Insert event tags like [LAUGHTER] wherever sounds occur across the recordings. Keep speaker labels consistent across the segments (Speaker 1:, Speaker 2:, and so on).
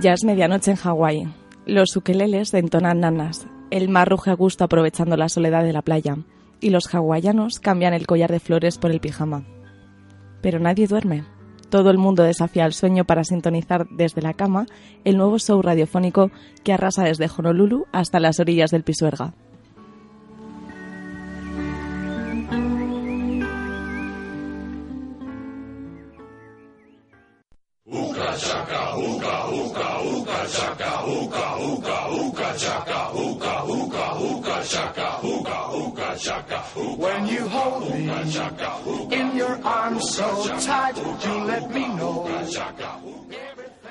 Speaker 1: Ya es medianoche en Hawái. Los ukeleles entonan nanas. El mar ruge a gusto aprovechando la soledad de la playa. Y los hawaianos cambian el collar de flores por el pijama. Pero nadie duerme. Todo el mundo desafía el sueño para sintonizar desde la cama el nuevo show radiofónico que arrasa desde Honolulu hasta las orillas del Pisuerga.
Speaker 2: When you hold me in your arms so tight, you let me know.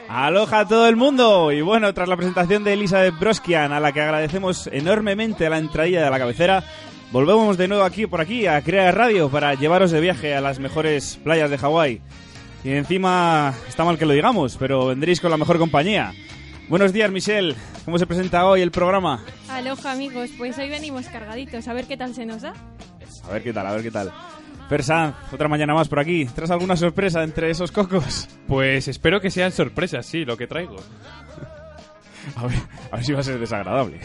Speaker 3: Aloha a todo el mundo y bueno, tras la presentación de Elizabeth Broskian, a la que agradecemos enormemente la entradilla de la cabecera, volvemos de nuevo aquí por aquí a Crear Radio para llevaros de viaje a las mejores playas de Hawái. Y encima está mal que lo digamos, pero vendréis con la mejor compañía. Buenos días, Michelle. ¿Cómo se presenta hoy el programa?
Speaker 4: Aloha amigos, pues hoy venimos cargaditos, a ver qué tal se nos da.
Speaker 3: A ver qué tal, a ver qué tal. Persan, otra mañana más por aquí. ¿Traes alguna sorpresa entre esos cocos?
Speaker 5: Pues espero que sean sorpresas, sí, lo que traigo.
Speaker 3: A ver, a ver si va a ser desagradable.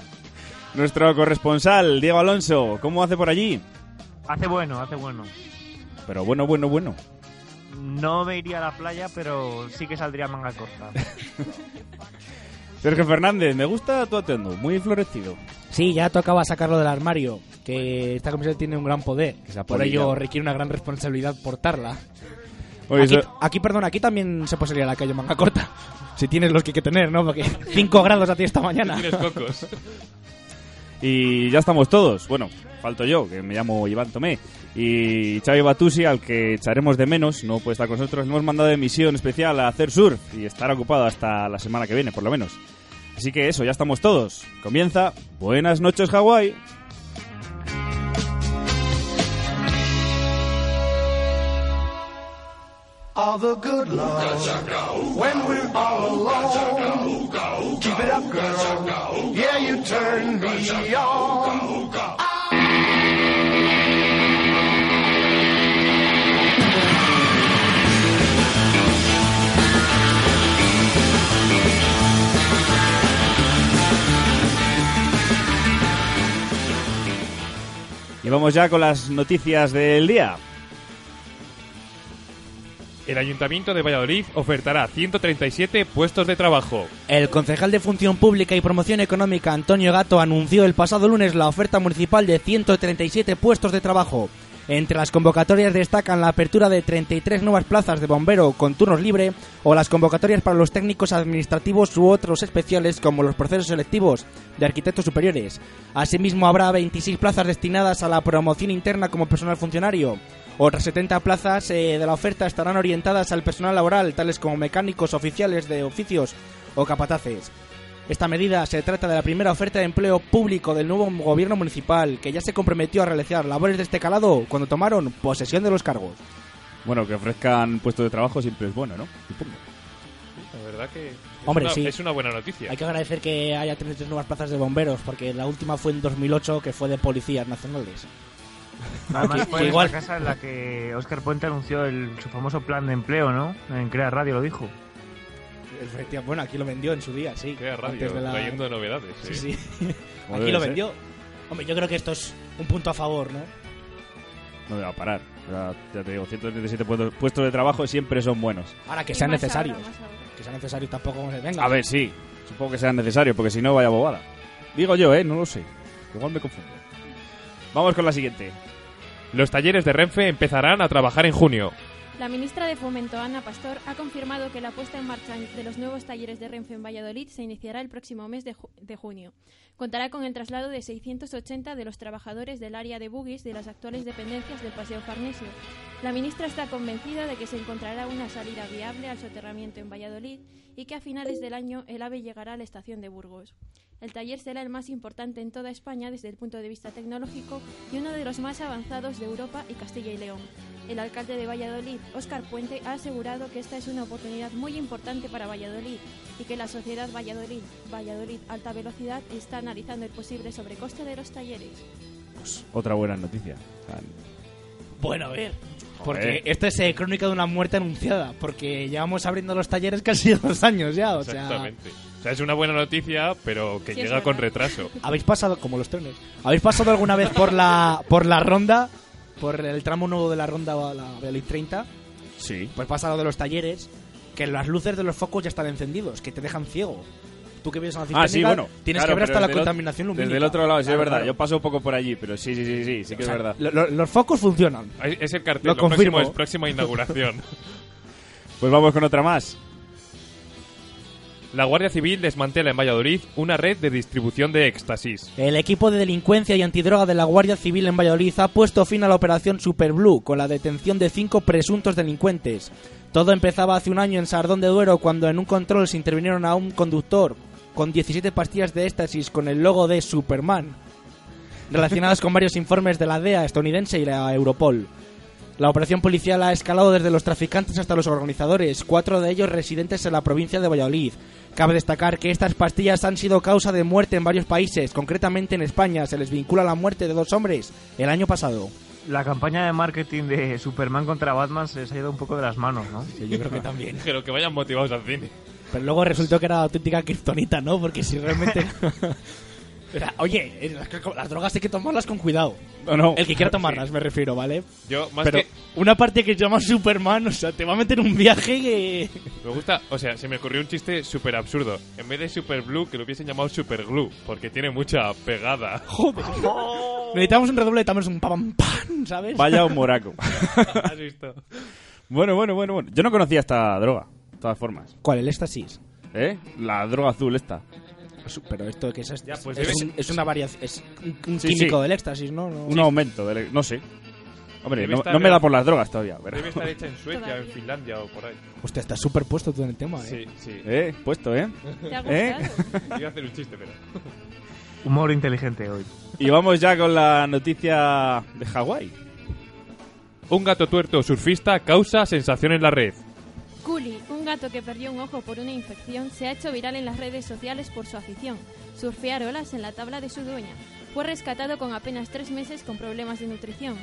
Speaker 3: [LAUGHS] Nuestro corresponsal, Diego Alonso, ¿cómo hace por allí?
Speaker 6: Hace bueno, hace bueno.
Speaker 3: Pero bueno, bueno, bueno.
Speaker 6: No me iría a la playa, pero sí que saldría manga corta. [LAUGHS]
Speaker 3: Sergio Fernández, me gusta tu atuendo, muy florecido.
Speaker 7: Sí, ya tocaba sacarlo del armario, que esta comisión tiene un gran poder. Por ello requiere una gran responsabilidad portarla.
Speaker 3: Oye,
Speaker 7: aquí,
Speaker 3: eso-
Speaker 7: aquí, perdón, aquí también se puede salir a la calle manga corta. [LAUGHS] Si tienes los que hay que tener, ¿no? Porque 5 grados a ti esta mañana. [LAUGHS]
Speaker 5: Tienes cocos.
Speaker 3: Y ya estamos todos. Bueno, falto yo, que me llamo Iván Tomé. Y Xavi Batusi, al que echaremos de menos, no puede estar con nosotros. Le hemos mandado de misión especial a hacer surf y estará ocupado hasta la semana que viene, por lo menos. Así que eso, ya estamos todos. Comienza Buenas noches, Hawái.
Speaker 2: All.
Speaker 3: Y vamos ya con las noticias del día.
Speaker 5: El Ayuntamiento de Valladolid ofertará 137 puestos de trabajo.
Speaker 7: El concejal de Función Pública y Promoción Económica, Antonio Gato, anunció el pasado lunes la oferta municipal de 137 puestos de trabajo. Entre las convocatorias destacan la apertura de 33 nuevas plazas de bombero con turnos libre o las convocatorias para los técnicos administrativos u otros especiales como los procesos selectivos de arquitectos superiores. Asimismo habrá 26 plazas destinadas a la promoción interna como personal funcionario. Otras 70 plazas eh, de la oferta estarán orientadas al personal laboral, tales como mecánicos, oficiales de oficios o capataces. Esta medida se trata de la primera oferta de empleo público del nuevo gobierno municipal, que ya se comprometió a realizar labores de este calado cuando tomaron posesión de los cargos.
Speaker 3: Bueno, que ofrezcan puestos de trabajo siempre es bueno, ¿no? Supongo.
Speaker 5: La verdad que es,
Speaker 7: Hombre,
Speaker 5: una,
Speaker 7: sí.
Speaker 5: es una buena noticia.
Speaker 7: Hay que agradecer que haya 33 nuevas plazas de bomberos, porque la última fue en 2008, que fue de policías nacionales. [LAUGHS]
Speaker 6: Además, fue
Speaker 7: igual-
Speaker 6: esa casa en la que Óscar Puente anunció el- su famoso plan de empleo, ¿no? En Crea Radio lo dijo.
Speaker 7: Efectivamente, Bueno, aquí lo vendió en su día, sí.
Speaker 5: Crea radio,
Speaker 7: antes de la-
Speaker 5: trayendo novedades.
Speaker 7: Sí,
Speaker 5: ¿sí?
Speaker 7: Aquí lo vendió. Hombre, yo creo que esto es un punto a favor, ¿no?
Speaker 3: No me va a parar. Ya, ya te digo, 137 puestos, puestos de trabajo siempre son buenos.
Speaker 7: Ahora que
Speaker 4: Y
Speaker 7: sean necesarios.
Speaker 4: ahora, más ahora.
Speaker 7: Que sean necesarios tampoco como se venga.
Speaker 3: A ver, sí. Supongo que sea necesario, porque si no, vaya bobada. Digo yo, ¿eh? No lo sé. Igual me confundo. Vamos con la siguiente.
Speaker 5: Los talleres de Renfe empezarán a trabajar en junio.
Speaker 4: La ministra de Fomento, Ana Pastor, ha confirmado que la puesta en marcha de los nuevos talleres de Renfe en Valladolid se iniciará el próximo mes de, de junio. Contará con el traslado de 680 de los trabajadores del área de buggies de las actuales dependencias del Paseo Farnesio. La ministra está convencida de que se encontrará una salida viable al soterramiento en Valladolid y que a finales del año el AVE llegará a la estación de Burgos. El taller será el más importante en toda España desde el punto de vista tecnológico y uno de los más avanzados de Europa y Castilla y León. El alcalde de Valladolid, Óscar Puente, ha asegurado que esta es una oportunidad muy importante para Valladolid y que la sociedad Valladolid, Valladolid Alta Velocidad, está analizando el posible sobrecoste de los talleres.
Speaker 3: Pues otra buena noticia. O
Speaker 7: Bueno, a ver. Porque
Speaker 3: Joder.
Speaker 7: esto es eh, crónica de una muerte anunciada. Porque llevamos abriendo los talleres casi [LAUGHS] dos años ya. O sea,
Speaker 5: Exactamente. O sea, es una buena noticia, pero que
Speaker 4: Sí, es
Speaker 5: llega con
Speaker 4: verdad.
Speaker 5: retraso. [LAUGHS]
Speaker 7: habéis pasado, como los trenes, ¿habéis pasado alguna vez por la, por la ronda? Por el tramo nuevo de la ronda a la Valladolid 30.
Speaker 3: Sí.
Speaker 7: Pues pasa lo de los talleres, que las luces de los focos ya están encendidos, que te dejan ciego. Tú que vives en la
Speaker 3: Ah, sí,
Speaker 7: cisterna,
Speaker 3: bueno.
Speaker 7: tienes
Speaker 3: Claro,
Speaker 7: que ver hasta la contaminación lumínica.
Speaker 3: Desde el otro lado, sí,
Speaker 7: Claro,
Speaker 3: es verdad.
Speaker 7: claro.
Speaker 3: Yo paso un poco por allí, pero sí, sí, sí, sí, sí que
Speaker 7: O sea,
Speaker 3: es verdad.
Speaker 7: lo- lo- los focos funcionan.
Speaker 5: Es el cartel,
Speaker 7: Lo
Speaker 5: lo, próximo
Speaker 7: confirmo.
Speaker 5: es próxima inauguración. [LAUGHS]
Speaker 3: Pues vamos con otra más.
Speaker 5: La Guardia Civil desmantela en Valladolid una red de distribución de éxtasis.
Speaker 7: El equipo de delincuencia y antidroga de la Guardia Civil en Valladolid ha puesto fin a la operación Super Blue con la detención de cinco presuntos delincuentes. Todo empezaba hace un año en Sardón de Duero cuando en un control se intervinieron a un conductor con 17 pastillas de éxtasis con el logo de Superman, relacionadas con varios informes de la DEA estadounidense y la Europol. La operación policial ha escalado desde los traficantes hasta los organizadores, cuatro de ellos residentes en la provincia de Valladolid. Cabe destacar que estas pastillas han sido causa de muerte en varios países, concretamente en España se les vincula la muerte de dos hombres el año pasado.
Speaker 6: La campaña de marketing de Superman contra Batman se les ha ido un poco de las manos, ¿no?
Speaker 7: yo creo que también. [LAUGHS]
Speaker 5: Pero que vayan motivados al cine.
Speaker 7: Pero luego resultó que era auténtica kriptonita, ¿no? Porque si realmente... [LAUGHS] Era, Oye, las, las drogas hay que tomarlas con cuidado.
Speaker 3: No, no.
Speaker 7: El que quiera tomarlas, me refiero, ¿vale?
Speaker 5: Yo, más
Speaker 7: Pero
Speaker 5: que.
Speaker 7: una parte que se llama Superman, o sea, te va a meter un viaje que...
Speaker 5: Me gusta, o sea, se me ocurrió un chiste súper absurdo. En vez de Super Blue, que lo hubiesen llamado Super Glue, porque tiene mucha pegada.
Speaker 7: Joder. [LAUGHS] Necesitamos un redoble de tambores, un pam pam, ¿sabes?
Speaker 3: Vaya [LAUGHS] un moraco.
Speaker 5: ¿Has visto?
Speaker 3: bueno, bueno, bueno, bueno. Yo no conocía esta droga, todas formas.
Speaker 7: ¿Cuál? El éxtasis.
Speaker 3: ¿Eh? La droga azul esta.
Speaker 7: Su- Pero esto que es, es,
Speaker 5: Ya, pues
Speaker 7: es,
Speaker 5: debe
Speaker 7: un- es una variación, es un,
Speaker 3: Sí,
Speaker 7: químico
Speaker 3: sí.
Speaker 7: del éxtasis, ¿no? No-
Speaker 3: Un aumento, del- no sé. Hombre, no, me da por las drogas todavía. pero-
Speaker 5: Debe estar hecha en [LAUGHS] Suecia, en
Speaker 4: Todavía.
Speaker 5: Finlandia o por ahí.
Speaker 7: Hostia, estás súper puesto tú en el tema, ¿eh?
Speaker 5: Sí, sí.
Speaker 3: Eh, puesto, ¿eh?
Speaker 4: ¿Te ha
Speaker 3: ¿Eh?
Speaker 5: Iba a hacer un chiste, pero. [LAUGHS]
Speaker 6: Humor inteligente hoy.
Speaker 3: Y vamos ya con la noticia de Hawái.
Speaker 5: Un gato tuerto surfista causa sensación en la red.
Speaker 4: Culi, un gato que perdió un ojo por una infección, se ha hecho viral en las redes sociales por su afición, surfear olas en la tabla de su dueña. Fue rescatado con apenas tres meses con problemas de nutrición.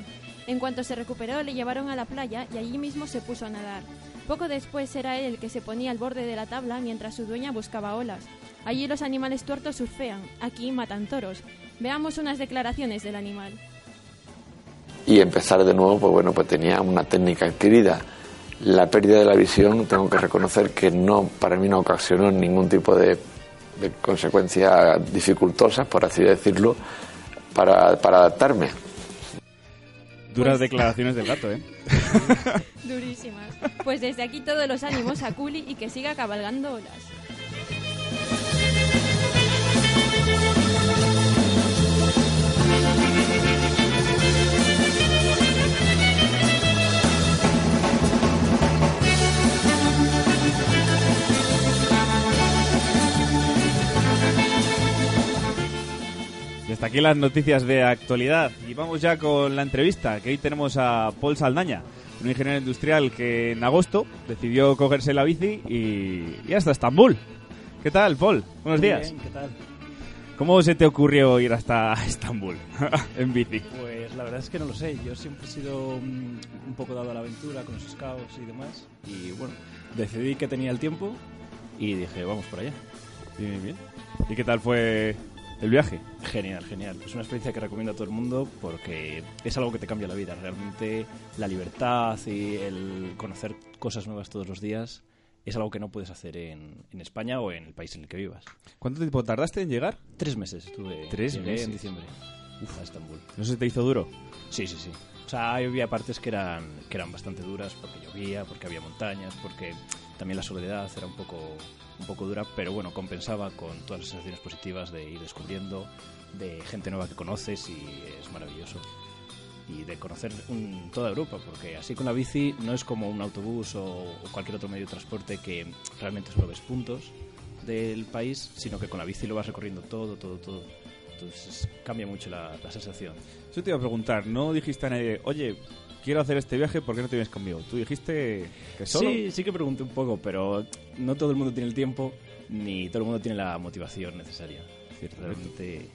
Speaker 4: En cuanto se recuperó, le llevaron a la playa y allí mismo se puso a nadar. Poco después era él el que se ponía al borde de la tabla mientras su dueña buscaba olas. Allí los animales tuertos surfean, aquí matan toros. Veamos unas declaraciones del animal.
Speaker 8: y empezar de nuevo, pues bueno, pues tenía una técnica adquirida. La pérdida de la visión, tengo que reconocer que no, para mí no ocasionó ningún tipo de, de consecuencia dificultosa, por así decirlo, para, para adaptarme.
Speaker 3: Duras declaraciones del gato, ¿eh? [LAUGHS]
Speaker 4: Durísimas. Pues desde aquí todos los ánimos a Culi y que siga cabalgando olas.
Speaker 3: Aquí las noticias de actualidad. Y vamos ya con la entrevista, que hoy tenemos a Paul Saldaña, un ingeniero industrial que en agosto decidió cogerse la bici y, y hasta Estambul. ¿Qué tal, Paul? Buenos días.
Speaker 9: Bien, ¿qué tal?
Speaker 3: ¿Cómo se te ocurrió ir hasta Estambul [LAUGHS] en bici?
Speaker 9: Pues la verdad es que no lo sé. Yo siempre he sido un, un poco dado a la aventura con los scouts y demás. Y bueno, decidí que tenía el tiempo y dije, vamos por allá.
Speaker 3: Bien, bien. ¿Y qué tal fue el viaje?
Speaker 9: Genial, genial. Es una experiencia que recomiendo a todo el mundo porque es algo que te cambia la vida. Realmente la libertad y el conocer cosas nuevas todos los días es algo que no puedes hacer en, en España o en el país en el que vivas.
Speaker 3: ¿Cuánto tiempo tardaste en llegar?
Speaker 9: Tres meses estuve.
Speaker 3: Tres meses.
Speaker 9: en diciembre a Estambul.
Speaker 3: ¿No se te hizo duro?
Speaker 9: Sí, sí, sí. O sea, había partes que eran, que eran bastante duras porque llovía, porque había montañas, porque también la soledad era un poco, un poco dura, pero bueno, compensaba con todas las sensaciones positivas de ir descubriendo, de gente nueva que conoces y es maravilloso. Y de conocer un- toda Europa, porque así con la bici no es como un autobús o, o cualquier otro medio de transporte que realmente solo ves puntos del país, sino que con la bici lo vas recorriendo todo, todo, todo. Entonces cambia mucho la, la sensación.
Speaker 3: Eso te iba a preguntar, ¿no dijiste a nadie, oye, quiero hacer este viaje, ¿por qué no te vienes conmigo? Tú dijiste que solo.
Speaker 9: Sí, sí que pregunté un poco, pero no todo el mundo tiene el tiempo ni todo el mundo tiene la motivación necesaria. Es decir, realmente,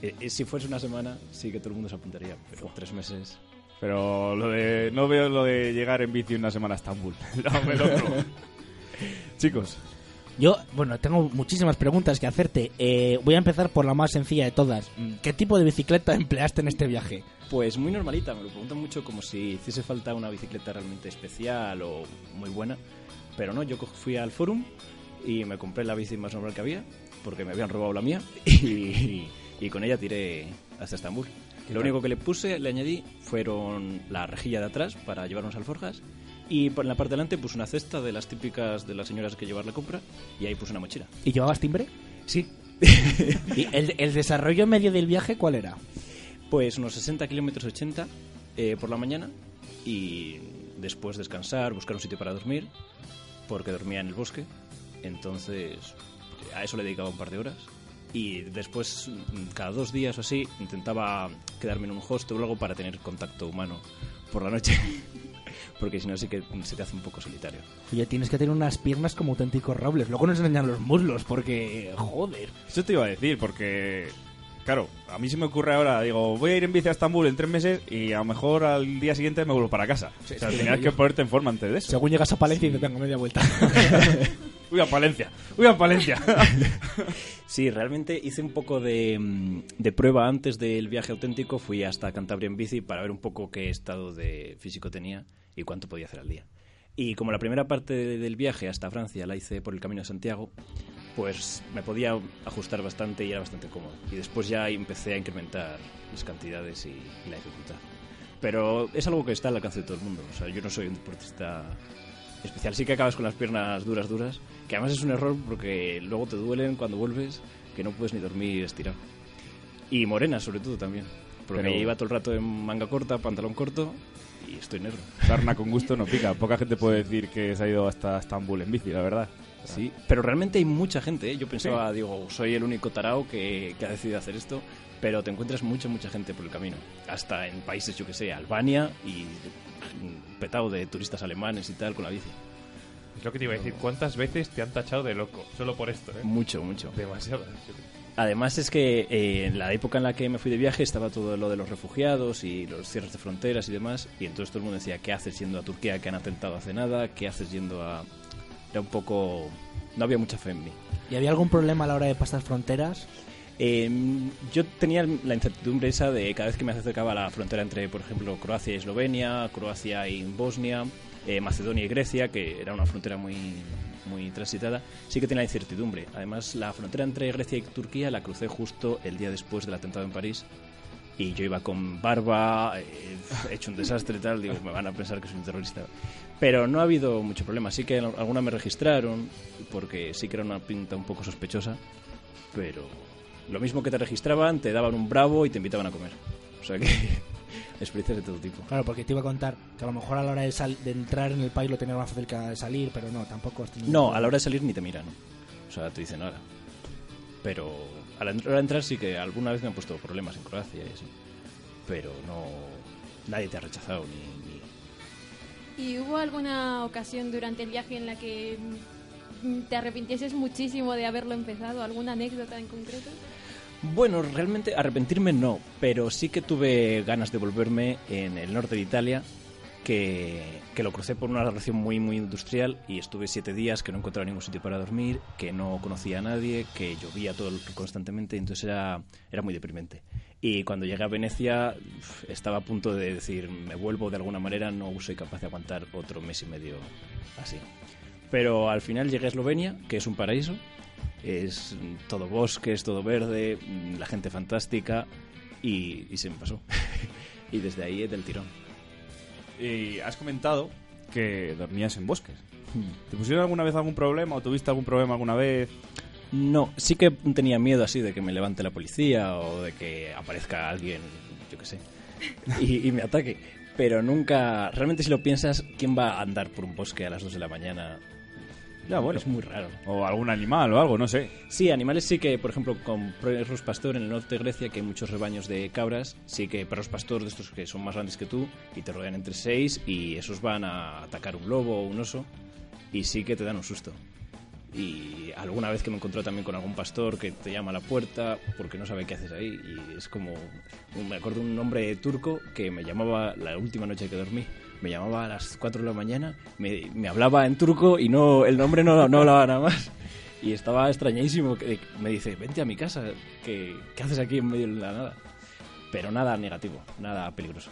Speaker 9: eh, eh, si fuese una semana, sí que todo el mundo se apuntaría, pero tres meses.
Speaker 3: Pero lo de, no veo lo de llegar en bici una semana a Estambul. [LAUGHS] No, me lo creo. Chicos,
Speaker 7: Yo, bueno, tengo muchísimas preguntas que hacerte. Eh, voy a empezar por la más sencilla de todas. Mm, ¿Qué tipo de bicicleta empleaste en este viaje?
Speaker 9: Pues muy normalita, me lo preguntan mucho como si hiciese falta una bicicleta realmente especial o muy buena. Pero no, yo fui al forum y me compré la bici más normal que había, porque me habían robado la mía, [LAUGHS] y, y con ella tiré hasta Estambul. Lo único que le puse, le añadí, fueron la rejilla de atrás para llevar unas alforjas, y por en la parte de delante puse una cesta de las típicas de las señoras que llevar la compra, y ahí puse una mochila.
Speaker 7: ¿Y llevabas timbre?
Speaker 9: Sí. [LAUGHS]
Speaker 7: ¿Y el, el desarrollo medio del viaje cuál era?
Speaker 9: Pues unos 60 kilómetros 80 eh, por la mañana y después descansar, buscar un sitio para dormir, porque dormía en el bosque. Entonces a eso le dedicaba un par de horas. Y después, mm, cada dos días o así, intentaba quedarme en un hostel o algo para tener contacto humano por la noche. [LAUGHS] porque si no, sí que se te hace un poco solitario.
Speaker 7: Oye, tienes que tener unas piernas como auténticos robles. Luego nos enseñan los muslos, porque... Joder.
Speaker 3: eso te iba a decir, porque... Claro, a mí se me ocurre ahora, digo, voy a ir en bici a Estambul en tres meses y a lo mejor al día siguiente me vuelvo para casa. o sea,
Speaker 7: sí,
Speaker 3: tenías que ponerte en forma antes de eso.
Speaker 7: Según llegas a Palencia y te tengo media vuelta. [LAUGHS]
Speaker 3: Uy, a Palencia, uy, a Palencia. [LAUGHS]
Speaker 9: Sí, realmente hice un poco de, mm, de prueba antes del viaje auténtico. Fui hasta Cantabria en bici para ver un poco qué estado de físico tenía y cuánto podía hacer al día. Y como la primera parte del viaje hasta Francia la hice por el Camino de Santiago, pues me podía ajustar bastante y era bastante cómodo. Y después ya empecé a incrementar las cantidades y, y la dificultad. Pero es algo que está al alcance de todo el mundo. O sea, yo no soy un deportista especial. Sí que acabas con las piernas duras, duras, que además es un error porque luego te duelen cuando vuelves, que no puedes ni dormir estirado. Y morenas, sobre todo, también. Porque
Speaker 3: Pero-
Speaker 9: iba todo el rato en manga corta, pantalón corto y estoy negro.
Speaker 3: Sarna con gusto no pica. Poca gente puede decir que se ha ido hasta Estambul en bici, la verdad.
Speaker 9: Sí, pero realmente hay mucha gente. ¿eh? Yo pensaba, digo, soy el único tarao que, que ha decidido hacer esto, pero te encuentras mucha, mucha gente por el camino. Hasta en países, yo que sé, Albania y petado de turistas alemanes y tal con la bici.
Speaker 5: Es lo que te iba a decir. ¿Cuántas veces te han tachado de loco? Solo por esto, ¿eh?
Speaker 9: Mucho, mucho.
Speaker 5: Demasiadas.
Speaker 9: Además es que eh, en la época en la que me fui de viaje estaba todo lo de los refugiados y los cierres de fronteras y demás, y entonces todo el mundo decía, ¿qué haces yendo a Turquía que han atentado hace nada? ¿Qué haces yendo a...? Era un poco... No había mucha fe en mí.
Speaker 7: ¿Y había algún problema a la hora de pasar fronteras?
Speaker 9: Eh, yo tenía la incertidumbre esa de cada vez que me acercaba a la frontera entre, por ejemplo, Croacia y Eslovenia, Croacia y Bosnia, eh, Macedonia y Grecia, que era una frontera muy, muy transitada, sí que tenía la incertidumbre. Además, la frontera entre Grecia y Turquía la crucé justo el día después del atentado en París. Y yo iba con barba, eh, [LAUGHS] hecho un desastre y tal, digo, me van a pensar que soy un terrorista. Pero no ha habido mucho problema. Sí que alguna me registraron, porque sí que era una pinta un poco sospechosa, pero lo mismo que te registraban, te daban un bravo y te invitaban a comer. O sea que [LAUGHS] experiencias de todo tipo.
Speaker 7: Claro, porque te iba a contar que a lo mejor a la hora de, sal- de entrar en el país lo tenías más fácil que de salir, pero no, tampoco has tenido...
Speaker 9: No, a la hora de salir ni te miran. O sea, te dicen nada. Pero a la hora de entrar sí que alguna vez me han puesto problemas en Croacia y así. Pero no... Nadie te ha rechazado ni...
Speaker 4: ¿Y hubo alguna ocasión durante el viaje en la que te arrepintieses muchísimo de haberlo empezado? ¿Alguna anécdota en concreto?
Speaker 9: Bueno, realmente arrepentirme no, pero sí que tuve ganas de volverme en el norte de Italia, que, que lo crucé por una relación muy, muy industrial y estuve siete días que no encontraba ningún sitio para dormir, que no conocía a nadie, que llovía todo constantemente, entonces era, era muy deprimente. Y cuando llegué a Venecia estaba a punto de decir, me vuelvo de alguna manera, no soy capaz de aguantar otro mes y medio así. Pero al final llegué a Eslovenia, que es un paraíso, es todo bosque, es todo verde, la gente fantástica y, y se me pasó. [LAUGHS] y desde ahí del tirón.
Speaker 3: Y has comentado que dormías en bosques. ¿Te pusieron alguna vez algún problema o tuviste algún problema alguna vez?
Speaker 9: No, sí que tenía miedo así de que me levante la policía o de que aparezca alguien, yo qué sé, y, me ataque. Pero nunca, realmente si lo piensas, ¿quién va a andar por un bosque a las 2 de la mañana?
Speaker 3: Ya, bueno.
Speaker 9: Es muy raro.
Speaker 3: O algún animal o algo, no sé.
Speaker 9: Sí, animales sí que, por ejemplo, con perros pastor en el norte de Grecia, que hay muchos rebaños de cabras, sí que perros pastor de estos que son más grandes que tú y te rodean entre seis y esos van a atacar un lobo o un oso y sí que te dan un susto. Y alguna vez que me encontró también con algún pastor que te llama a la puerta porque no sabe qué haces ahí. Y es como. Me acuerdo un hombre turco que me llamaba la última noche que dormí. Me llamaba a las 4 de la mañana, me, me hablaba en turco y no el nombre no, no hablaba nada más. Y estaba extrañadísimo. que- Me dice: Vente a mi casa, ¿qué, qué haces aquí en medio de la nada? Pero nada negativo, nada peligroso.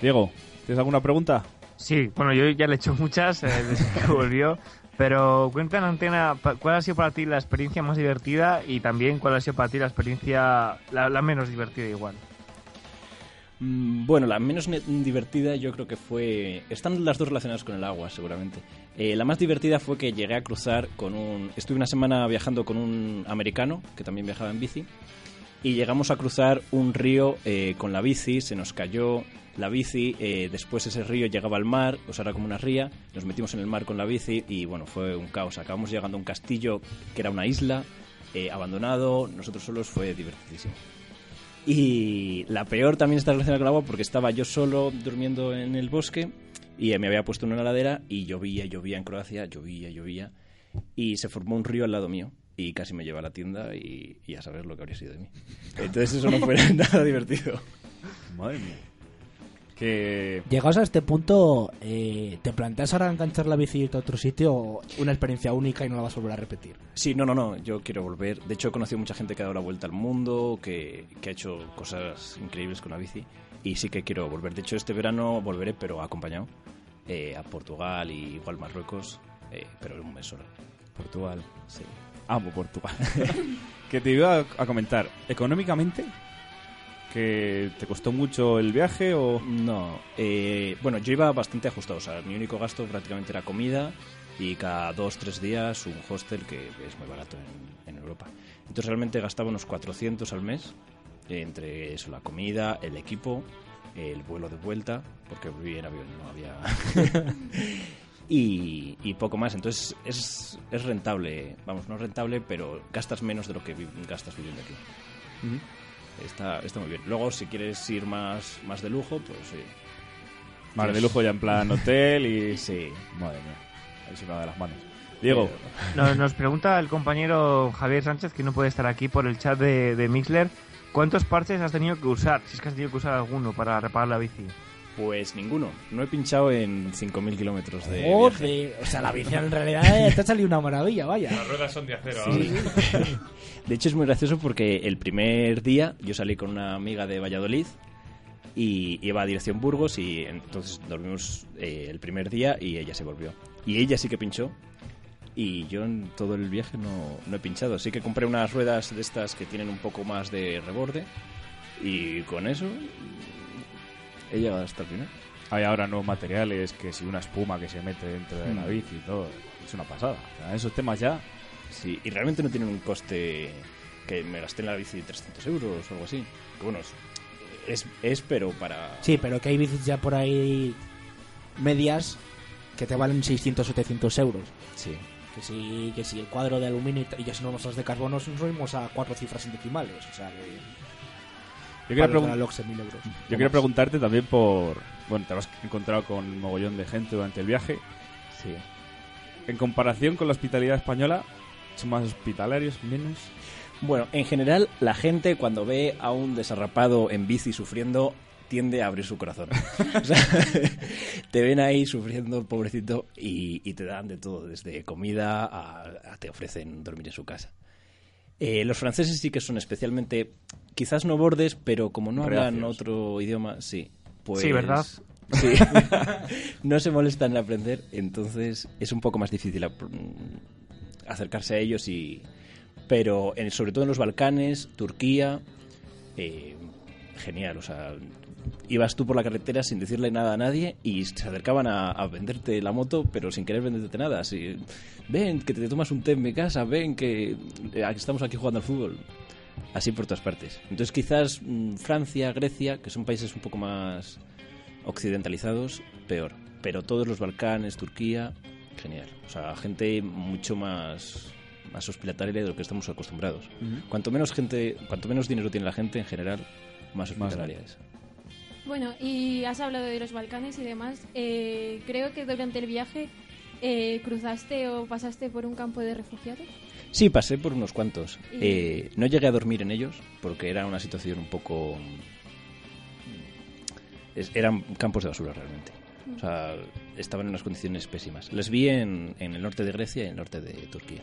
Speaker 3: Diego, ¿tienes alguna pregunta?
Speaker 6: Sí, bueno, yo ya le he hecho muchas eh, [LAUGHS] desde que volvió, pero cuenta en antena cuál ha sido para ti la experiencia más divertida y también cuál ha sido para ti la experiencia la, la menos divertida igual.
Speaker 9: Mm, Bueno, la menos divertida yo creo que fue... Están las dos relacionadas con el agua, seguramente. Eh, la más divertida fue que llegué a cruzar con un... Estuve una semana viajando con un americano, que también viajaba en bici, y llegamos a cruzar un río eh, con la bici, se nos cayó la bici, eh, después ese río llegaba al mar, o sea, era como una ría, nos metimos en el mar con la bici y bueno, fue un caos. Acabamos llegando a un castillo que era una isla, eh, abandonado, nosotros solos, fue divertidísimo. Y la peor también está relacionada con el agua porque estaba yo solo durmiendo en el bosque y me había puesto en una ladera y llovía, llovía en Croacia, llovía, llovía y se formó un río al lado mío y casi me lleva a la tienda y, y a saber lo que habría sido de mí. Entonces eso no fue [LAUGHS] nada divertido.
Speaker 3: Madre mía. Que...
Speaker 7: Llegados a este punto, eh, ¿te planteas ahora enganchar la bici y irte a otro sitio o una experiencia única y no la vas a volver a repetir?
Speaker 9: Sí, no, no, no, yo quiero volver. De hecho, he conocido mucha gente que ha dado la vuelta al mundo, que, que ha hecho cosas increíbles con la bici y sí que quiero volver. De hecho, este verano volveré, pero acompañado eh, a Portugal y igual Marruecos, eh, pero en un mes solo.
Speaker 3: Portugal.
Speaker 9: Sí.
Speaker 3: Amo Portugal. [LAUGHS] que te iba a comentar, económicamente, que te costó mucho el viaje o...
Speaker 9: No, eh, bueno, yo iba bastante ajustado, o sea, mi único gasto prácticamente era comida y cada dos, tres días un hostel que es muy barato en, en Europa. Entonces realmente gastaba unos 400 al mes eh, entre eso, la comida, el equipo, el vuelo de vuelta, porque vivía en avión, no había... [LAUGHS] [LAUGHS] y, y poco más, entonces es, es rentable, vamos, no rentable, pero gastas menos de lo que vi- gastas viviendo aquí. Está, está muy bien. Luego, si quieres ir más, más de lujo, pues sí.
Speaker 3: Vale, de lujo ya en plan hotel y... [LAUGHS]
Speaker 9: Sí.
Speaker 3: Madre mía, ahí se me va de las manos. Diego,
Speaker 6: Nos, nos pregunta el compañero Javier Sánchez, que no puede estar aquí por el chat de, de Mixler, ¿cuántos parches has tenido que usar? Si es que has tenido que usar alguno para reparar la bici.
Speaker 9: Pues ninguno. No he pinchado en 5.000 kilómetros de viaje.
Speaker 7: Joder, o sea, la bici en realidad te ha salido una maravilla, vaya.
Speaker 5: Las ruedas son de acero
Speaker 9: Sí.
Speaker 5: ahora. [LAUGHS]
Speaker 9: De hecho, es muy gracioso porque el primer día yo salí con una amiga de Valladolid y iba a dirección Burgos y entonces dormimos eh, el primer día y ella se volvió. Y ella sí que pinchó y yo en todo el viaje no, no he pinchado. Sí que compré unas ruedas de estas que tienen un poco más de reborde y con eso he llegado hasta el final.
Speaker 3: hay ahora nuevos materiales, que si una espuma que se mete dentro de la
Speaker 9: Mm.
Speaker 3: bici y todo, es una pasada. O sea, esos temas ya...
Speaker 9: Sí, y realmente no tienen un coste que me gasté en la bici 300 euros o algo así. Que bueno, es, es, es, pero para...
Speaker 7: Sí, pero que hay bicis ya por ahí medias que te valen 600 700 euros.
Speaker 9: Sí.
Speaker 7: Que si, que si el cuadro de aluminio y, ya si no las de carbono nos subimos a cuatro cifras en decimales. O sea que...
Speaker 3: Yo quería,
Speaker 7: Para el
Speaker 3: pregun-
Speaker 7: reloj, 6.000 euros.
Speaker 3: yo quería preguntarte también por... Bueno, te habrás encontrado con un mogollón de gente durante el viaje.
Speaker 9: Sí.
Speaker 3: En comparación con la hospitalidad española, ¿son más hospitalarios, menos?
Speaker 9: Bueno, en general, la gente cuando ve a un desarrapado en bici sufriendo tiende a abrir su corazón. [LAUGHS] O sea, [LAUGHS] te ven ahí sufriendo, pobrecito, y, y te dan de todo, desde comida a, a te ofrecen dormir en su casa. Eh, los franceses sí que son especialmente, quizás no bordes, pero como no hablan otro idioma, sí. Pues,
Speaker 6: Sí, ¿verdad?
Speaker 9: Sí. [LAUGHS] [LAUGHS] no se molestan en aprender, entonces es un poco más difícil mm, acercarse a ellos y... Pero en- sobre todo en los Balcanes, Turquía, eh, genial, o sea, ibas tú por la carretera sin decirle nada a nadie y se acercaban a, a venderte la moto, pero sin querer venderte nada. Así, ven, que te tomas un té en mi casa, ven, que eh, estamos aquí jugando al fútbol. Así por todas partes. Entonces quizás mm, Francia, Grecia, que son países un poco más occidentalizados, peor. Pero todos los Balcanes, Turquía, genial. O sea, gente mucho más más hospitalaria de lo que estamos acostumbrados. Cuanto menos gente, cuanto menos dinero tiene la gente en general, más hospitalaria es.
Speaker 4: Bueno, y has hablado de los Balcanes y demás. Eh, creo que durante el viaje Eh, ¿Cruzaste o pasaste por un campo de refugiados?
Speaker 9: Sí, pasé por unos cuantos.
Speaker 4: Y-
Speaker 9: Eh, no llegué a dormir en ellos porque era una situación un poco... es- eran campos de basura realmente. O sea, estaban en unas condiciones pésimas. Les vi en, en el norte de Grecia y en el norte de Turquía.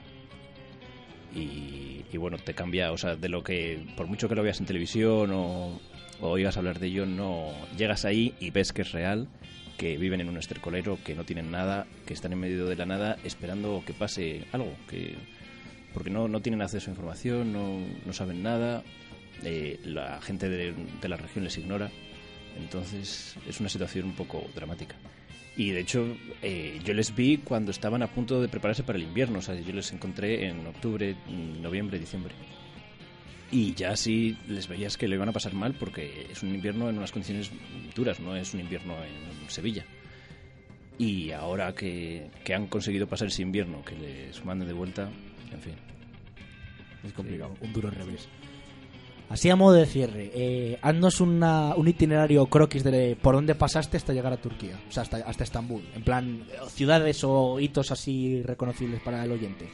Speaker 9: Y, y bueno, te cambia, o sea, de lo que, por mucho que lo veas en televisión o, o oigas hablar de ello, no llegas ahí y ves que es real, que viven en un estercolero, que no tienen nada, que están en medio de la nada esperando que pase algo, que porque no, no tienen acceso a información, no, no saben nada, eh, la gente de, de la región les ignora, entonces es una situación un poco dramática. Y de hecho, eh, yo les vi cuando estaban a punto de prepararse para el invierno, o sea, yo les encontré en octubre, noviembre, diciembre. Y ya sí les veías que le iban a pasar mal porque es un invierno en unas condiciones duras, no es un invierno en Sevilla. Y ahora que, que han conseguido pasar ese invierno, que les manden de vuelta, en fin.
Speaker 3: Es complicado.
Speaker 7: Un duro revés. Así a modo de cierre, eh, haznos una- un itinerario croquis de por dónde pasaste hasta llegar a Turquía, o sea, hasta, hasta Estambul. En plan, eh, ciudades o hitos así reconocibles para el oyente.